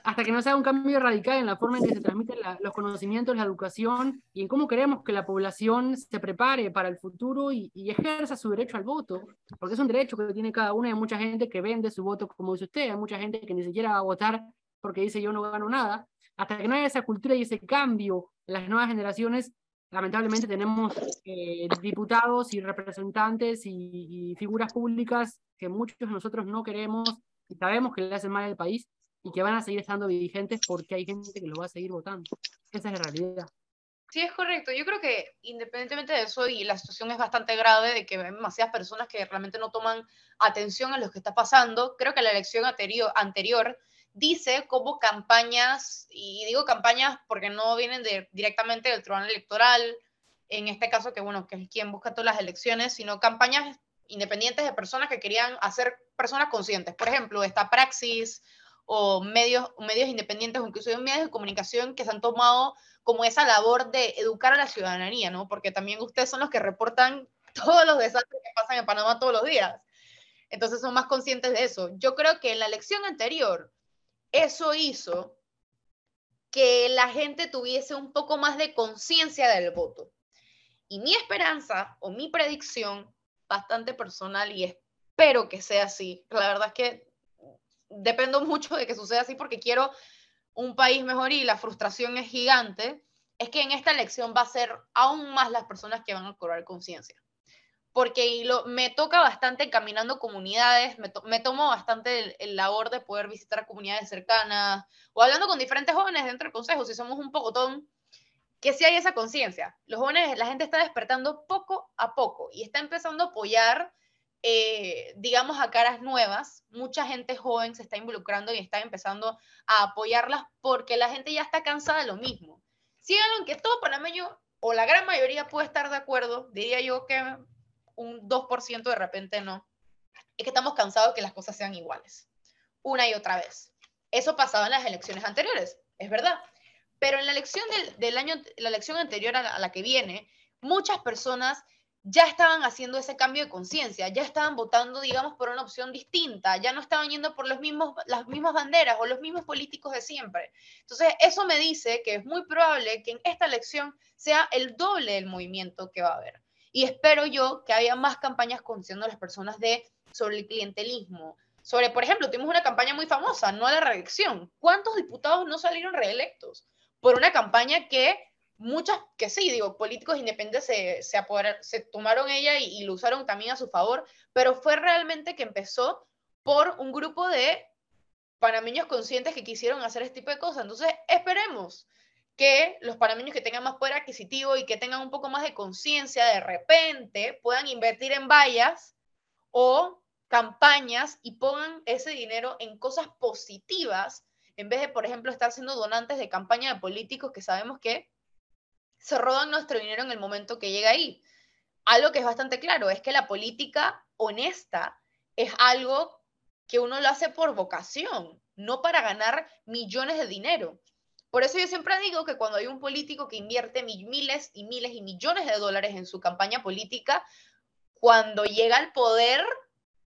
Hasta que no se haga un cambio radical en la forma en que se transmiten los conocimientos, la educación y en cómo queremos que la población se prepare para el futuro y, ejerza su derecho al voto, porque es un derecho que tiene cada uno hay mucha gente que vende su voto, como dice usted, hay mucha gente que ni siquiera va a votar porque dice yo no gano nada. Hasta que no haya esa cultura y ese cambio en las nuevas generaciones, lamentablemente tenemos eh, diputados y representantes y, figuras públicas que muchos de nosotros no queremos y sabemos que le hacen mal al país y que van a seguir estando vigentes porque hay gente que lo va a seguir votando. Esa es la realidad. Sí, es correcto. Yo creo que independientemente de eso, y la situación es bastante grave, de que hay demasiadas personas que realmente no toman atención a lo que está pasando, creo que la elección anterior, anterior dice como campañas, y digo campañas porque no vienen de, directamente del tribunal electoral, en este caso que bueno, que es quien busca todas las elecciones, sino campañas independientes de personas que querían hacer personas conscientes. Por ejemplo, esta Praxis o medios, medios independientes incluso medios de comunicación que se han tomado como esa labor de educar a la ciudadanía, ¿no? Porque también ustedes son los que reportan todos los desastres que pasan en Panamá todos los días. Entonces son más conscientes de eso. Yo creo que en la elección anterior, eso hizo que la gente tuviese un poco más de conciencia del voto. Y mi esperanza o mi predicción, bastante personal y espero que sea así, la verdad es que dependo mucho de que suceda así porque quiero un país mejor y la frustración es gigante, es que en esta elección va a ser aún más las personas que van a cobrar conciencia. Porque lo, me toca bastante caminando comunidades, me, me tomo bastante el, labor de poder visitar comunidades cercanas o hablando con diferentes jóvenes dentro del consejo, si somos un pocotón, que sí hay esa conciencia. Los jóvenes, la gente está despertando poco a poco y está empezando a apoyar eh, digamos, a caras nuevas. Mucha gente joven se está involucrando y está empezando a apoyarlas porque la gente ya está cansada de lo mismo. Síganlo en que todo panameño o la gran mayoría puede estar de acuerdo, diría yo que un 2% de repente no, es que estamos cansados de que las cosas sean iguales, una y otra vez. Eso pasaba en las elecciones anteriores, es verdad. Pero en la elección del, año, la elección anterior a la que viene, muchas personas ya estaban haciendo ese cambio de conciencia, ya estaban votando, digamos, por una opción distinta, ya no estaban yendo por los mismos, las mismas banderas o los mismos políticos de siempre. Entonces, eso me dice que es muy probable que en esta elección sea el doble del movimiento que va a haber. Y espero yo que haya más campañas concienciando a las personas de, sobre el clientelismo, sobre, por ejemplo, tuvimos una campaña muy famosa, no a la reelección. ¿Cuántos diputados no salieron reelectos? Por una campaña que muchas que sí, digo, políticos independientes se, se, se tomaron ella y, lo usaron también a su favor, pero fue realmente que empezó por un grupo de panameños conscientes que quisieron hacer este tipo de cosas. Entonces, esperemos que los panameños que tengan más poder adquisitivo y que tengan un poco más de conciencia, de repente puedan invertir en vallas o campañas y pongan ese dinero en cosas positivas en vez de, por ejemplo, estar siendo donantes de campaña de políticos que sabemos que se roban nuestro dinero en el momento que llega ahí. Algo que es bastante claro es que la política honesta es algo que uno lo hace por vocación, no para ganar millones de dinero. Por eso yo siempre digo que cuando hay un político que invierte miles y miles y millones de dólares en su campaña política, cuando llega al poder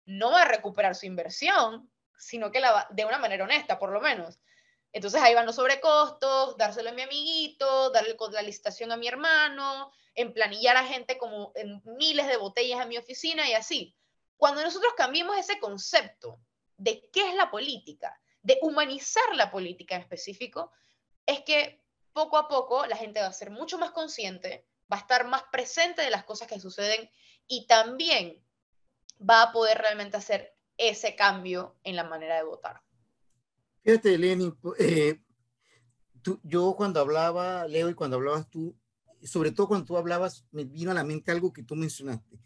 no va a recuperar su inversión, sino que la va, de una manera honesta, por lo menos. Entonces ahí van los sobrecostos, dárselo a mi amiguito, darle la licitación a mi hermano, emplanillar a gente como en miles de botellas a mi oficina y así. Cuando nosotros cambiemos ese concepto de qué es la política, de humanizar la política en específico, es que poco a poco la gente va a ser mucho más consciente, va a estar más presente de las cosas que suceden y también va a poder realmente hacer ese cambio en la manera de votar. Fíjate, Lenin, eh, yo cuando hablaba, Leo, y cuando hablabas tú, sobre todo cuando tú hablabas, me vino a la mente algo que tú mencionaste.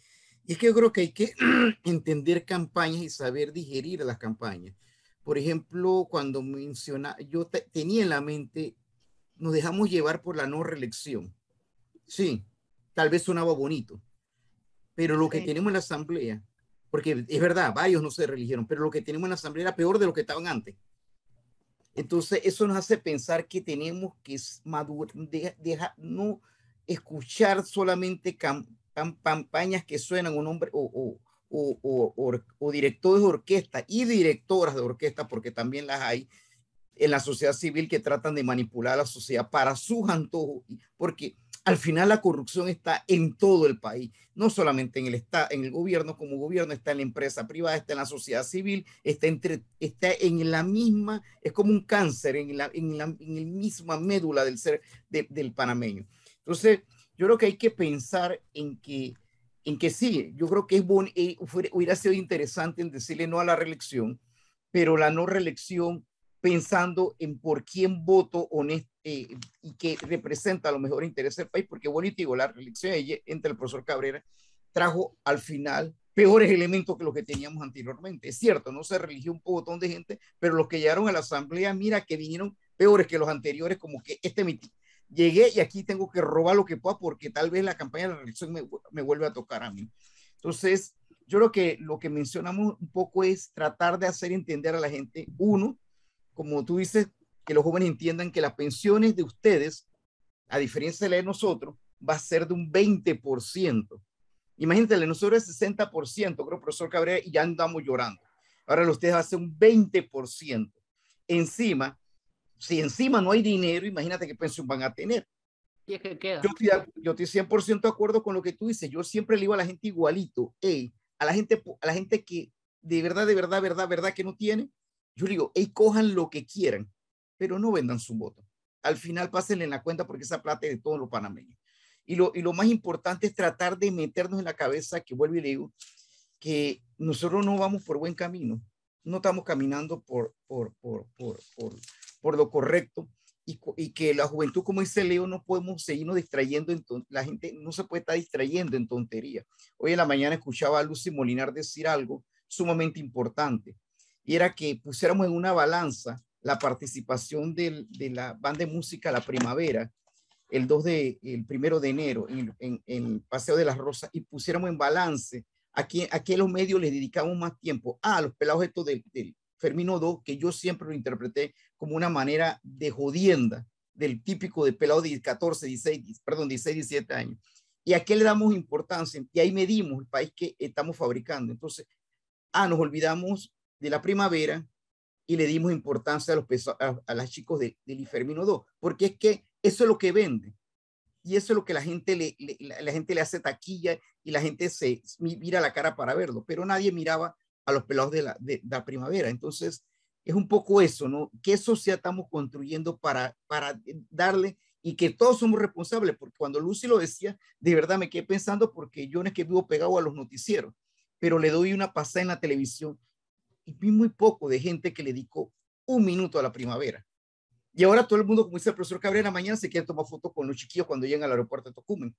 Y es que yo creo que hay que entender campañas y saber digerir las campañas. Por ejemplo, cuando menciona, yo tenía en la mente, nos dejamos llevar por la no reelección. Sí, tal vez sonaba bonito, pero lo que tenemos en la asamblea, porque es verdad, varios no se reeligieron, pero lo que tenemos en la asamblea era peor de lo que estaban antes. Entonces, eso nos hace pensar que tenemos que madurar, deja, no escuchar solamente campañas que suenan un hombre o, o, directores de orquesta y directoras de orquesta, porque también las hay en la sociedad civil que tratan de manipular a la sociedad para sus antojos, porque al final la corrupción está en todo el país, no solamente en el, está, en el gobierno como gobierno, está en la empresa privada, está en la sociedad civil, está, entre, está en la misma, es como un cáncer en la, en la, en el misma médula del ser del panameño. Entonces, yo creo que hay que pensar en que, en que sí, yo creo que es bon, eh, hubiera sido interesante en decirle no a la reelección, pero la no reelección pensando en por quién voto honesto eh, y que representa a lo mejor interés del país, porque bonito digo, la reelección entre el profesor Cabrera trajo al final peores elementos que los que teníamos anteriormente. Es cierto, no se religió un montón de gente, pero los que llegaron a la asamblea, mira que vinieron peores que los anteriores, como que este mi llegué y aquí tengo que robar lo que pueda porque tal vez la campaña de la reelección me, me vuelve a tocar a mí. Entonces, yo creo que lo que mencionamos un poco es tratar de hacer entender a la gente, uno, como tú dices, que los jóvenes entiendan que las pensiones de ustedes, a diferencia de la de nosotros, va a ser de un 20%. Imagínate, la nosotros es 60%, creo, profesor Cabrera, y ya andamos llorando. Ahora los ustedes va a ser un 20%. Encima, si encima no hay dinero, imagínate qué pensión van a tener. Y es que queda. Yo estoy, yo estoy 100% de acuerdo con lo que tú dices. Yo siempre le digo a la gente igualito, hey, a la gente, a la gente que de verdad, de verdad, verdad, verdad que no tiene, yo digo, hey, cojan lo que quieran, pero no vendan su voto. Al final pásenle en la cuenta porque esa plata es de todos los panameños. Y lo, y lo más importante es tratar de meternos en la cabeza, que vuelvo y le digo, que nosotros no vamos por buen camino, no estamos caminando por, por, por, por, por, por lo correcto y, y, que la juventud, como dice Leo, no podemos seguirnos distrayendo, en la gente no se puede estar distrayendo en tontería. Hoy en la mañana escuchaba a Lucy Molinar decir algo sumamente importante y era que pusiéramos en una balanza la participación de la banda de música La Primavera el 2 de, el primero de enero en, el Paseo de las Rosas y pusiéramos en balance aquí, aquí los medios les dedicamos más tiempo a los pelados estos del, del Fermino 2, que yo siempre lo interpreté como una manera de jodienda del típico de pelado de 14, 16, perdón, 16, 17 años. Y a qué le damos importancia y ahí medimos el país que estamos fabricando. Entonces, ah, nos olvidamos de la primavera y le dimos importancia a los a, a los chicos de, del Fermino 2, porque es que eso es lo que vende. Y eso es lo que la gente le, le, la gente le hace taquilla y la gente se mira la cara para verlo, pero nadie miraba a los pelados de la, de, de la primavera. Entonces, es un poco eso, ¿no? ¿Qué sociedad estamos construyendo para, para darle y que todos somos responsables? Porque cuando Lucy lo decía, de verdad me quedé pensando porque yo no es que vivo pegado a los noticieros, pero le doy una pasada en la televisión y vi muy poco de gente que le dedicó un minuto a la primavera. Y ahora todo el mundo, como dice el profesor Cabrera, mañana se quiere tomar fotos con los chiquillos cuando llegan al aeropuerto de Tocumen.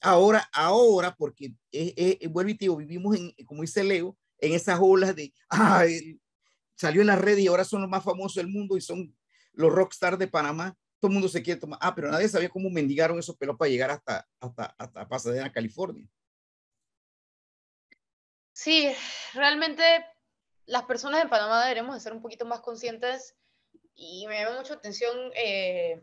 Ahora, ahora, porque eh, eh, vuelvo y digo, vivimos en, como dice Leo, en esas olas de, ay, salió en la red y ahora son los más famosos del mundo y son los rockstars de Panamá. Todo el mundo se quiere tomar. Ah, pero nadie sabía cómo mendigaron esos pelos para llegar hasta, hasta, hasta Pasadena, California. Sí, realmente las personas en Panamá deberemos de ser un poquito más conscientes y me llama mucho atención eh,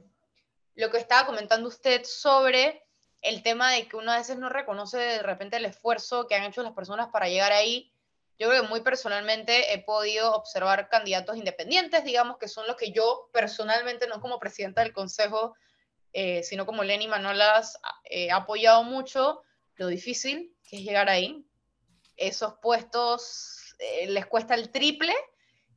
lo que estaba comentando usted sobre el tema de que uno a veces no reconoce de repente el esfuerzo que han hecho las personas para llegar ahí. Yo creo que muy personalmente he podido observar candidatos independientes, digamos, que son los que yo personalmente, no como presidenta del Consejo, eh, sino como Lenny Manolas, eh, he apoyado mucho lo difícil que es llegar ahí. Esos puestos eh, les cuesta el triple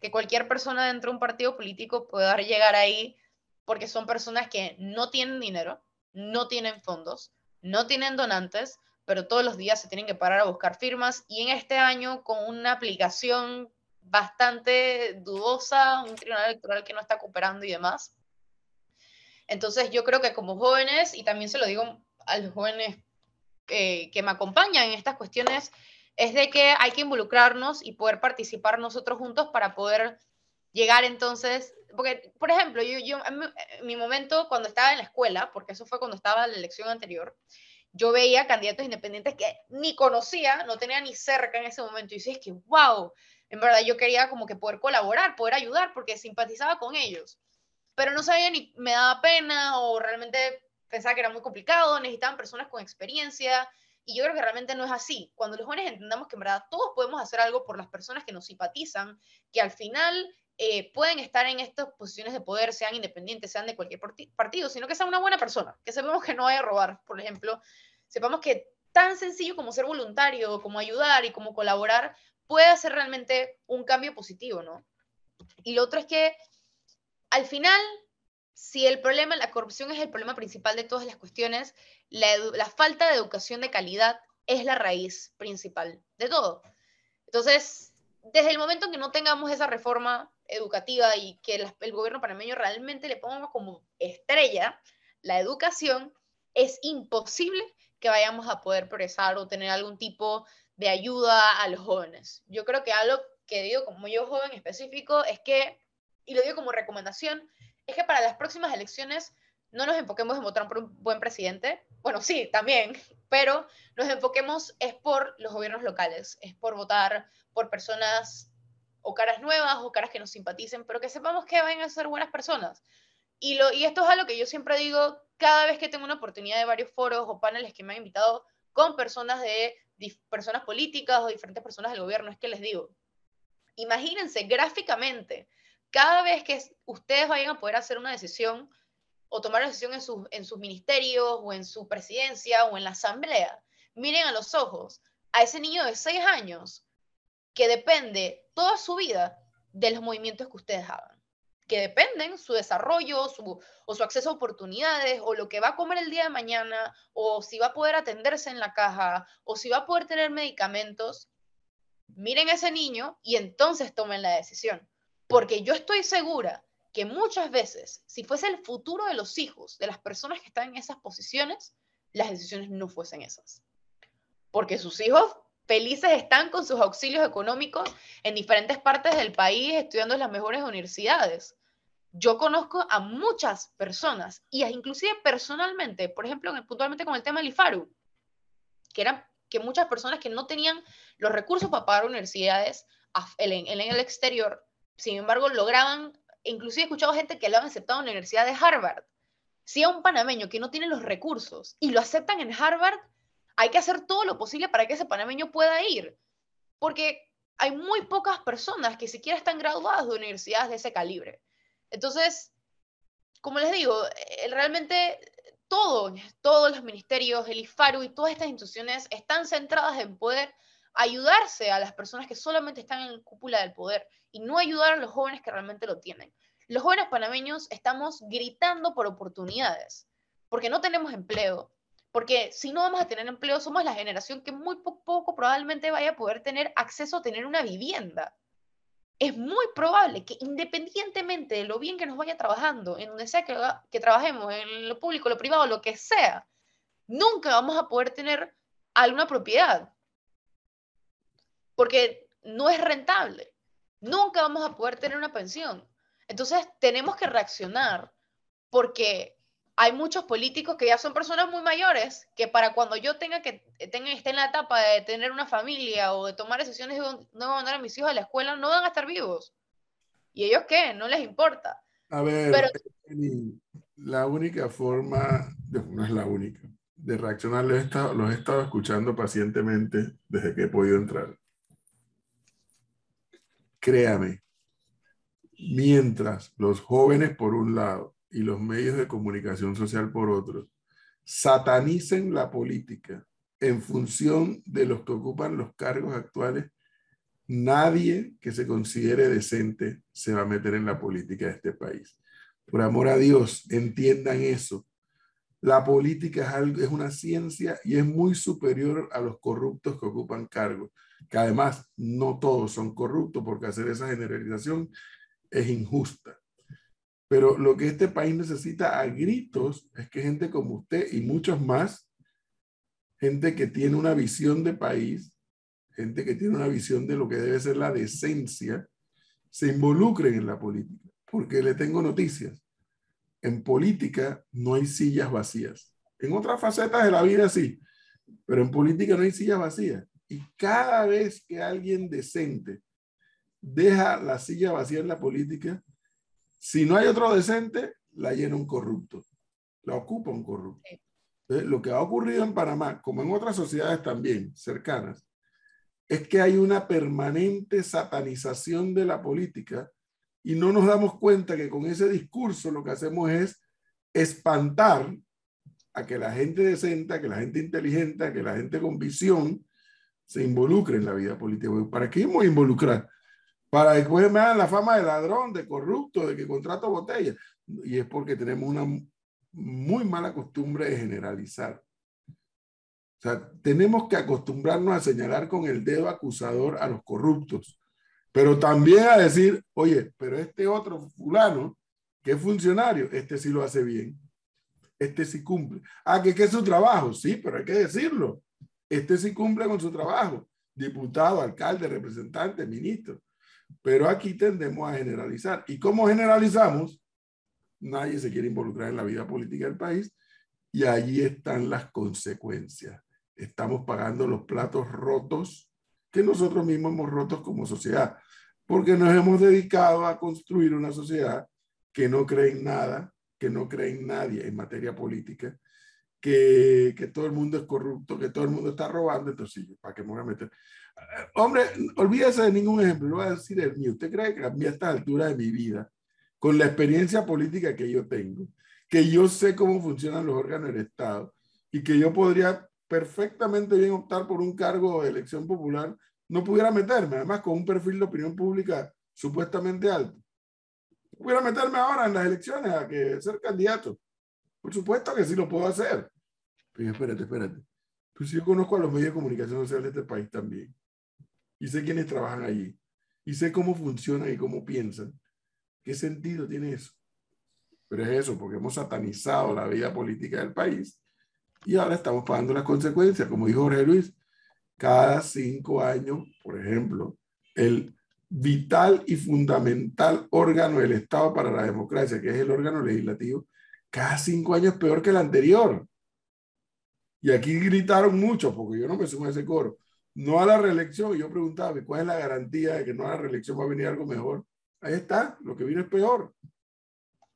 que cualquier persona dentro de un partido político pueda llegar ahí, porque son personas que no tienen dinero, no tienen fondos, no tienen donantes, pero todos los días se tienen que parar a buscar firmas y en este año con una aplicación bastante dudosa, un tribunal electoral que no está cooperando y demás. Entonces yo creo que como jóvenes, y también se lo digo a los jóvenes que, que me acompañan en estas cuestiones, es de que hay que involucrarnos y poder participar nosotros juntos para poder llegar entonces, porque, por ejemplo, yo, yo en, mi, en mi momento cuando estaba en la escuela, porque eso fue cuando estaba en la elección anterior, yo veía candidatos independientes que ni conocía, no tenía ni cerca en ese momento, y decía, es que, wow, en verdad yo quería como que poder colaborar, poder ayudar, porque simpatizaba con ellos, pero no sabía ni, me daba pena o realmente pensaba que era muy complicado, necesitaban personas con experiencia, y yo creo que realmente no es así. Cuando los jóvenes entendamos que en verdad todos podemos hacer algo por las personas que nos simpatizan, que al final eh, pueden estar en estas posiciones de poder, sean independientes, sean de cualquier partido, sino que sea una buena persona, que sepamos que no vaya a robar, por ejemplo, sepamos que tan sencillo como ser voluntario, como ayudar y como colaborar, puede hacer realmente un cambio positivo, ¿no? Y lo otro es que al final si el problema, la corrupción es el problema principal de todas las cuestiones, la, falta de educación de calidad es la raíz principal de todo. Entonces, desde el momento en que no tengamos esa reforma educativa y que el gobierno panameño realmente le ponga como estrella la educación, es imposible que vayamos a poder progresar o tener algún tipo de ayuda a los jóvenes. Yo creo que algo que digo como yo joven específico es que, y lo digo como recomendación, es que para las próximas elecciones no nos enfoquemos en votar por un buen presidente. Bueno, sí, también, pero nos enfoquemos es por los gobiernos locales, es por votar por personas o caras nuevas o caras que nos simpaticen, pero que sepamos que van a ser buenas personas. Y, lo, y esto es algo que yo siempre digo cada vez que tengo una oportunidad de varios foros o paneles que me han invitado con personas de personas políticas o diferentes personas del gobierno, es que les digo, imagínense gráficamente, cada vez que ustedes vayan a poder hacer una decisión o tomar una decisión en sus, en ministerios o en su presidencia o en la asamblea, miren a los ojos a ese niño de seis años que depende toda su vida de los movimientos que ustedes hagan, que dependen su desarrollo su, o su acceso a oportunidades o lo que va a comer el día de mañana o si va a poder atenderse en la caja o si va a poder tener medicamentos. Miren a ese niño y entonces tomen la decisión, porque yo estoy segura que muchas veces, si fuese el futuro de los hijos de las personas que están en esas posiciones, las decisiones no fuesen esas. Porque sus hijos felices están con sus auxilios económicos en diferentes partes del país estudiando en las mejores universidades. Yo conozco a muchas personas, y inclusive personalmente, por ejemplo, puntualmente con el tema del IFARU, que eran que muchas personas que no tenían los recursos para pagar universidades en, en el exterior, sin embargo, lograban, inclusive he escuchado gente que lo han aceptado en la Universidad de Harvard. Si a un panameño que no tiene los recursos y lo aceptan en Harvard, hay que hacer todo lo posible para que ese panameño pueda ir, porque hay muy pocas personas que siquiera están graduadas de universidades de ese calibre. Entonces, como les digo, eh, realmente todo, todos los ministerios, el IFARU y todas estas instituciones están centradas en poder ayudarse a las personas que solamente están en la cúpula del poder y no ayudar a los jóvenes que realmente lo tienen. Los jóvenes panameños estamos gritando por oportunidades, porque no tenemos empleo, porque si no vamos a tener empleo, somos la generación que muy poco probablemente vaya a poder tener acceso a tener una vivienda. Es muy probable que independientemente de lo bien que nos vaya trabajando, en donde sea que, que trabajemos, en lo público, lo privado, lo que sea, nunca vamos a poder tener alguna propiedad. Porque no es rentable. Nunca vamos a poder tener una pensión. Entonces tenemos que reaccionar porque hay muchos políticos que ya son personas muy mayores, que para cuando yo tenga que tenga, esté en la etapa de tener una familia o de tomar decisiones de no mandar a mis hijos a la escuela, no van a estar vivos. ¿Y ellos qué? No les importa. A ver, la única forma, no es la única, de reaccionar, los he, estado, los he estado escuchando pacientemente desde que he podido entrar. Créame, mientras los jóvenes por un lado y los medios de comunicación social por otros satanicen la política en función de los que ocupan los cargos actuales, nadie que se considere decente se va a meter en la política de este país. Por amor a Dios, entiendan eso. La política es, es una ciencia y es muy superior a los corruptos que ocupan cargos, que además no todos son corruptos porque hacer esa generalización es injusta. Pero lo que este país necesita a gritos es que gente como usted y muchos más, gente que tiene una visión de país, gente que tiene una visión de lo que debe ser la decencia, se involucren en la política. Porque le tengo noticias. En política no hay sillas vacías. En otras facetas de la vida sí, pero en política no hay sillas vacías. Y cada vez que alguien decente deja la silla vacía en la política, si no hay otro decente, la llena un corrupto, la ocupa un corrupto. lo que ha ocurrido en Panamá, como en otras sociedades también cercanas, es que hay una permanente satanización de la política y no nos damos cuenta que con ese discurso lo que hacemos es espantar a que la gente decente, a que la gente inteligente, a que la gente con visión se involucre en la vida política. ¿Para qué hemos involucrar? para después me dan la fama de ladrón, de corrupto, de que contrato botellas. Y es porque tenemos una muy mala costumbre de generalizar. O sea, tenemos que acostumbrarnos a señalar con el dedo acusador a los corruptos, pero también a decir, oye, pero este otro fulano, que es funcionario, este sí lo hace bien, este sí cumple. Ah, que es su trabajo, sí, pero hay que decirlo. Este sí cumple con su trabajo, diputado, alcalde, representante, ministro. Pero aquí tendemos a generalizar. ¿Y cómo generalizamos? Nadie se quiere involucrar en la vida política del país y allí están las consecuencias. Estamos pagando los platos rotos que nosotros mismos hemos roto como sociedad. porque nos hemos dedicado a construir una sociedad que no cree en nada, que no cree en nadie en materia política, que, que todo el mundo es corrupto, que todo el mundo está robando, entonces ¿para qué me voy a meter? Hombre, olvídese de ningún ejemplo, lo voy a decir el mío. ¿Usted cree que a mí a esta altura de mi vida, con la experiencia política que yo tengo, que yo sé cómo funcionan los órganos del Estado y que yo podría perfectamente bien optar por un cargo de elección popular, no pudiera meterme, además con un perfil de opinión pública supuestamente alto. Pudiera meterme ahora en las elecciones a que ser candidato. Por supuesto que sí lo puedo hacer. Pero espérate, espérate. Pues yo conozco a los medios de comunicación social de este país también. Y sé quiénes trabajan allí. Y sé cómo funcionan y cómo piensan. ¿Qué sentido tiene eso? Pero es eso, porque hemos satanizado la vida política del país y ahora estamos pagando las consecuencias. Como dijo Jorge Luis, cada cinco años, por ejemplo, el vital y fundamental órgano del Estado para la democracia, que es el órgano legislativo, cada cinco años peor que el anterior. Y aquí gritaron mucho, porque yo no me sumo a ese coro. No a la reelección. Yo preguntaba, ¿cuál es la garantía de que no a la reelección va a venir algo mejor? Ahí está, lo que vino es peor.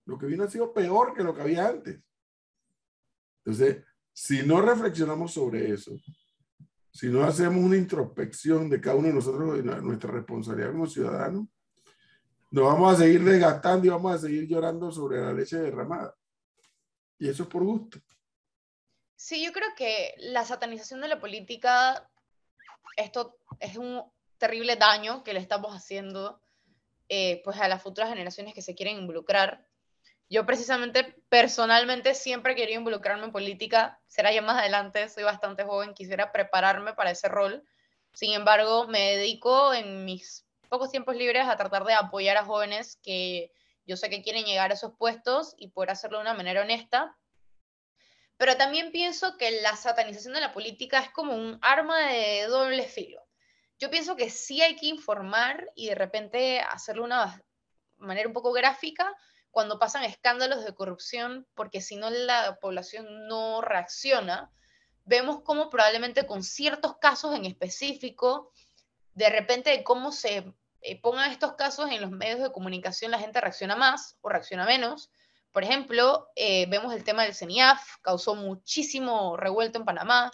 Lo que vino ha sido peor que lo que había antes. Entonces, si no reflexionamos sobre eso, si no hacemos una introspección de cada uno de nosotros, nuestra responsabilidad como ciudadanos, nos vamos a seguir desgastando y vamos a seguir llorando sobre la leche derramada. Y eso es por gusto. Sí, yo creo que la satanización de la política, esto es un terrible daño que le estamos haciendo eh, pues a las futuras generaciones que se quieren involucrar. Yo precisamente, personalmente, siempre quería involucrarme en política. Será ya más adelante, soy bastante joven, quisiera prepararme para ese rol. Sin embargo, me dedico en mis pocos tiempos libres a tratar de apoyar a jóvenes que yo sé que quieren llegar a esos puestos y poder hacerlo de una manera honesta. Pero también pienso que la satanización de la política es como un arma de doble filo. Yo pienso que sí hay que informar y de repente hacerlo de una manera un poco gráfica, cuando pasan escándalos de corrupción, porque si no la población no reacciona, vemos cómo probablemente con ciertos casos en específico, de repente de cómo se eh, pongan estos casos en los medios de comunicación, la gente reacciona más o reacciona menos. Por ejemplo, eh, vemos el tema del CENIAF, causó muchísimo revuelto en Panamá.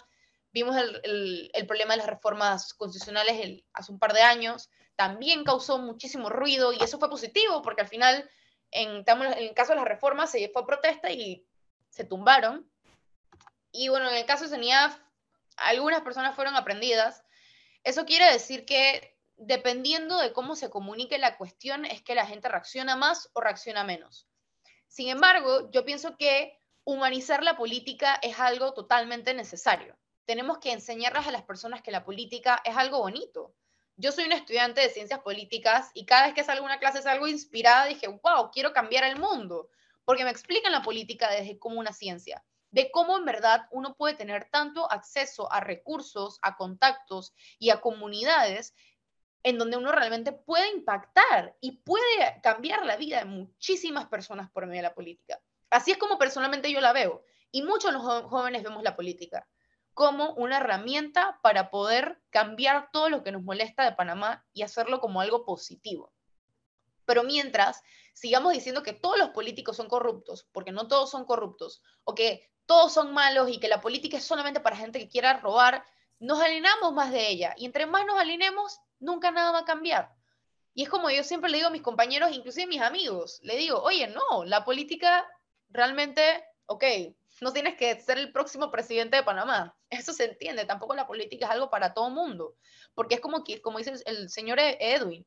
Vimos el, el, problema de las reformas constitucionales hace un par de años, también causó muchísimo ruido y eso fue positivo porque al final en, el caso de las reformas se fue a protesta y se tumbaron. Y bueno, en el caso de CENIAF, algunas personas fueron aprendidas. Eso quiere decir que dependiendo de cómo se comunique la cuestión, es que la gente reacciona más o reacciona menos. Sin embargo, yo pienso que humanizar la política es algo totalmente necesario. Tenemos que enseñarles a las personas que la política es algo bonito, yo soy un estudiante de ciencias políticas y cada vez que salgo a una clase salgo inspirada, dije, wow, quiero cambiar el mundo, porque me explican la política desde como una ciencia, de cómo en verdad uno puede tener tanto acceso a recursos, a contactos y a comunidades en donde uno realmente puede impactar y puede cambiar la vida de muchísimas personas por medio de la política. Así es como personalmente yo la veo y muchos de los jóvenes vemos la política como una herramienta para poder cambiar todo lo que nos molesta de Panamá y hacerlo como algo positivo. Pero mientras sigamos diciendo que todos los políticos son corruptos, porque no todos son corruptos, o que todos son malos y que la política es solamente para gente que quiera robar, nos alineamos más de ella. Y entre más nos alineemos, nunca nada va a cambiar. Y es como yo siempre le digo a mis compañeros, inclusive a mis amigos, le digo, oye, no, la política realmente, ok, no tienes que ser el próximo presidente de Panamá. Eso se entiende, tampoco la política es algo para todo mundo, porque es como, que, como dice el señor Edwin,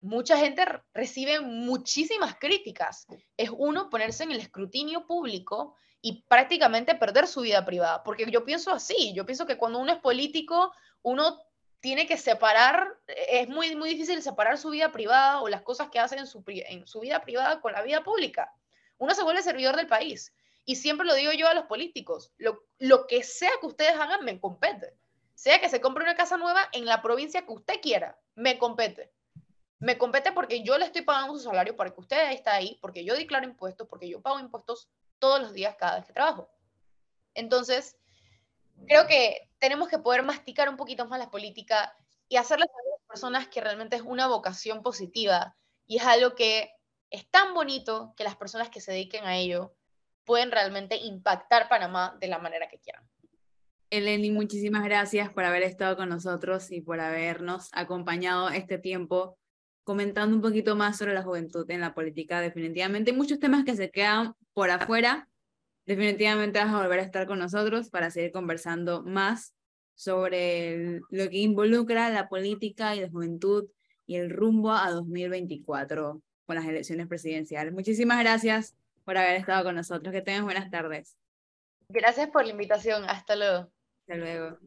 mucha gente recibe muchísimas críticas. Es uno ponerse en el escrutinio público y prácticamente perder su vida privada, porque yo pienso así, yo pienso que cuando uno es político, uno tiene que separar, es muy, muy difícil separar su vida privada o las cosas que hace en su, vida privada con la vida pública. Uno se vuelve servidor del país. Y siempre lo digo yo a los políticos, lo, lo que sea que ustedes hagan me compete. Sea que se compre una casa nueva en la provincia que usted quiera, me compete. Me compete porque yo le estoy pagando su salario para que usted esté ahí, porque yo declaro impuestos, porque yo pago impuestos todos los días cada vez que trabajo. Entonces, creo que tenemos que poder masticar un poquito más la política y hacerles a las personas que realmente es una vocación positiva y es algo que es tan bonito que las personas que se dediquen a ello pueden realmente impactar Panamá de la manera que quieran. Eleni, muchísimas gracias por haber estado con nosotros y por habernos acompañado este tiempo comentando un poquito más sobre la juventud en la política. Definitivamente hay muchos temas que se quedan por afuera. Definitivamente vas a volver a estar con nosotros para seguir conversando más sobre lo que involucra la política y la juventud y el rumbo a 2024 con las elecciones presidenciales. Muchísimas gracias por haber estado con nosotros. Que tengas buenas tardes. Gracias por la invitación. Hasta luego. Hasta luego.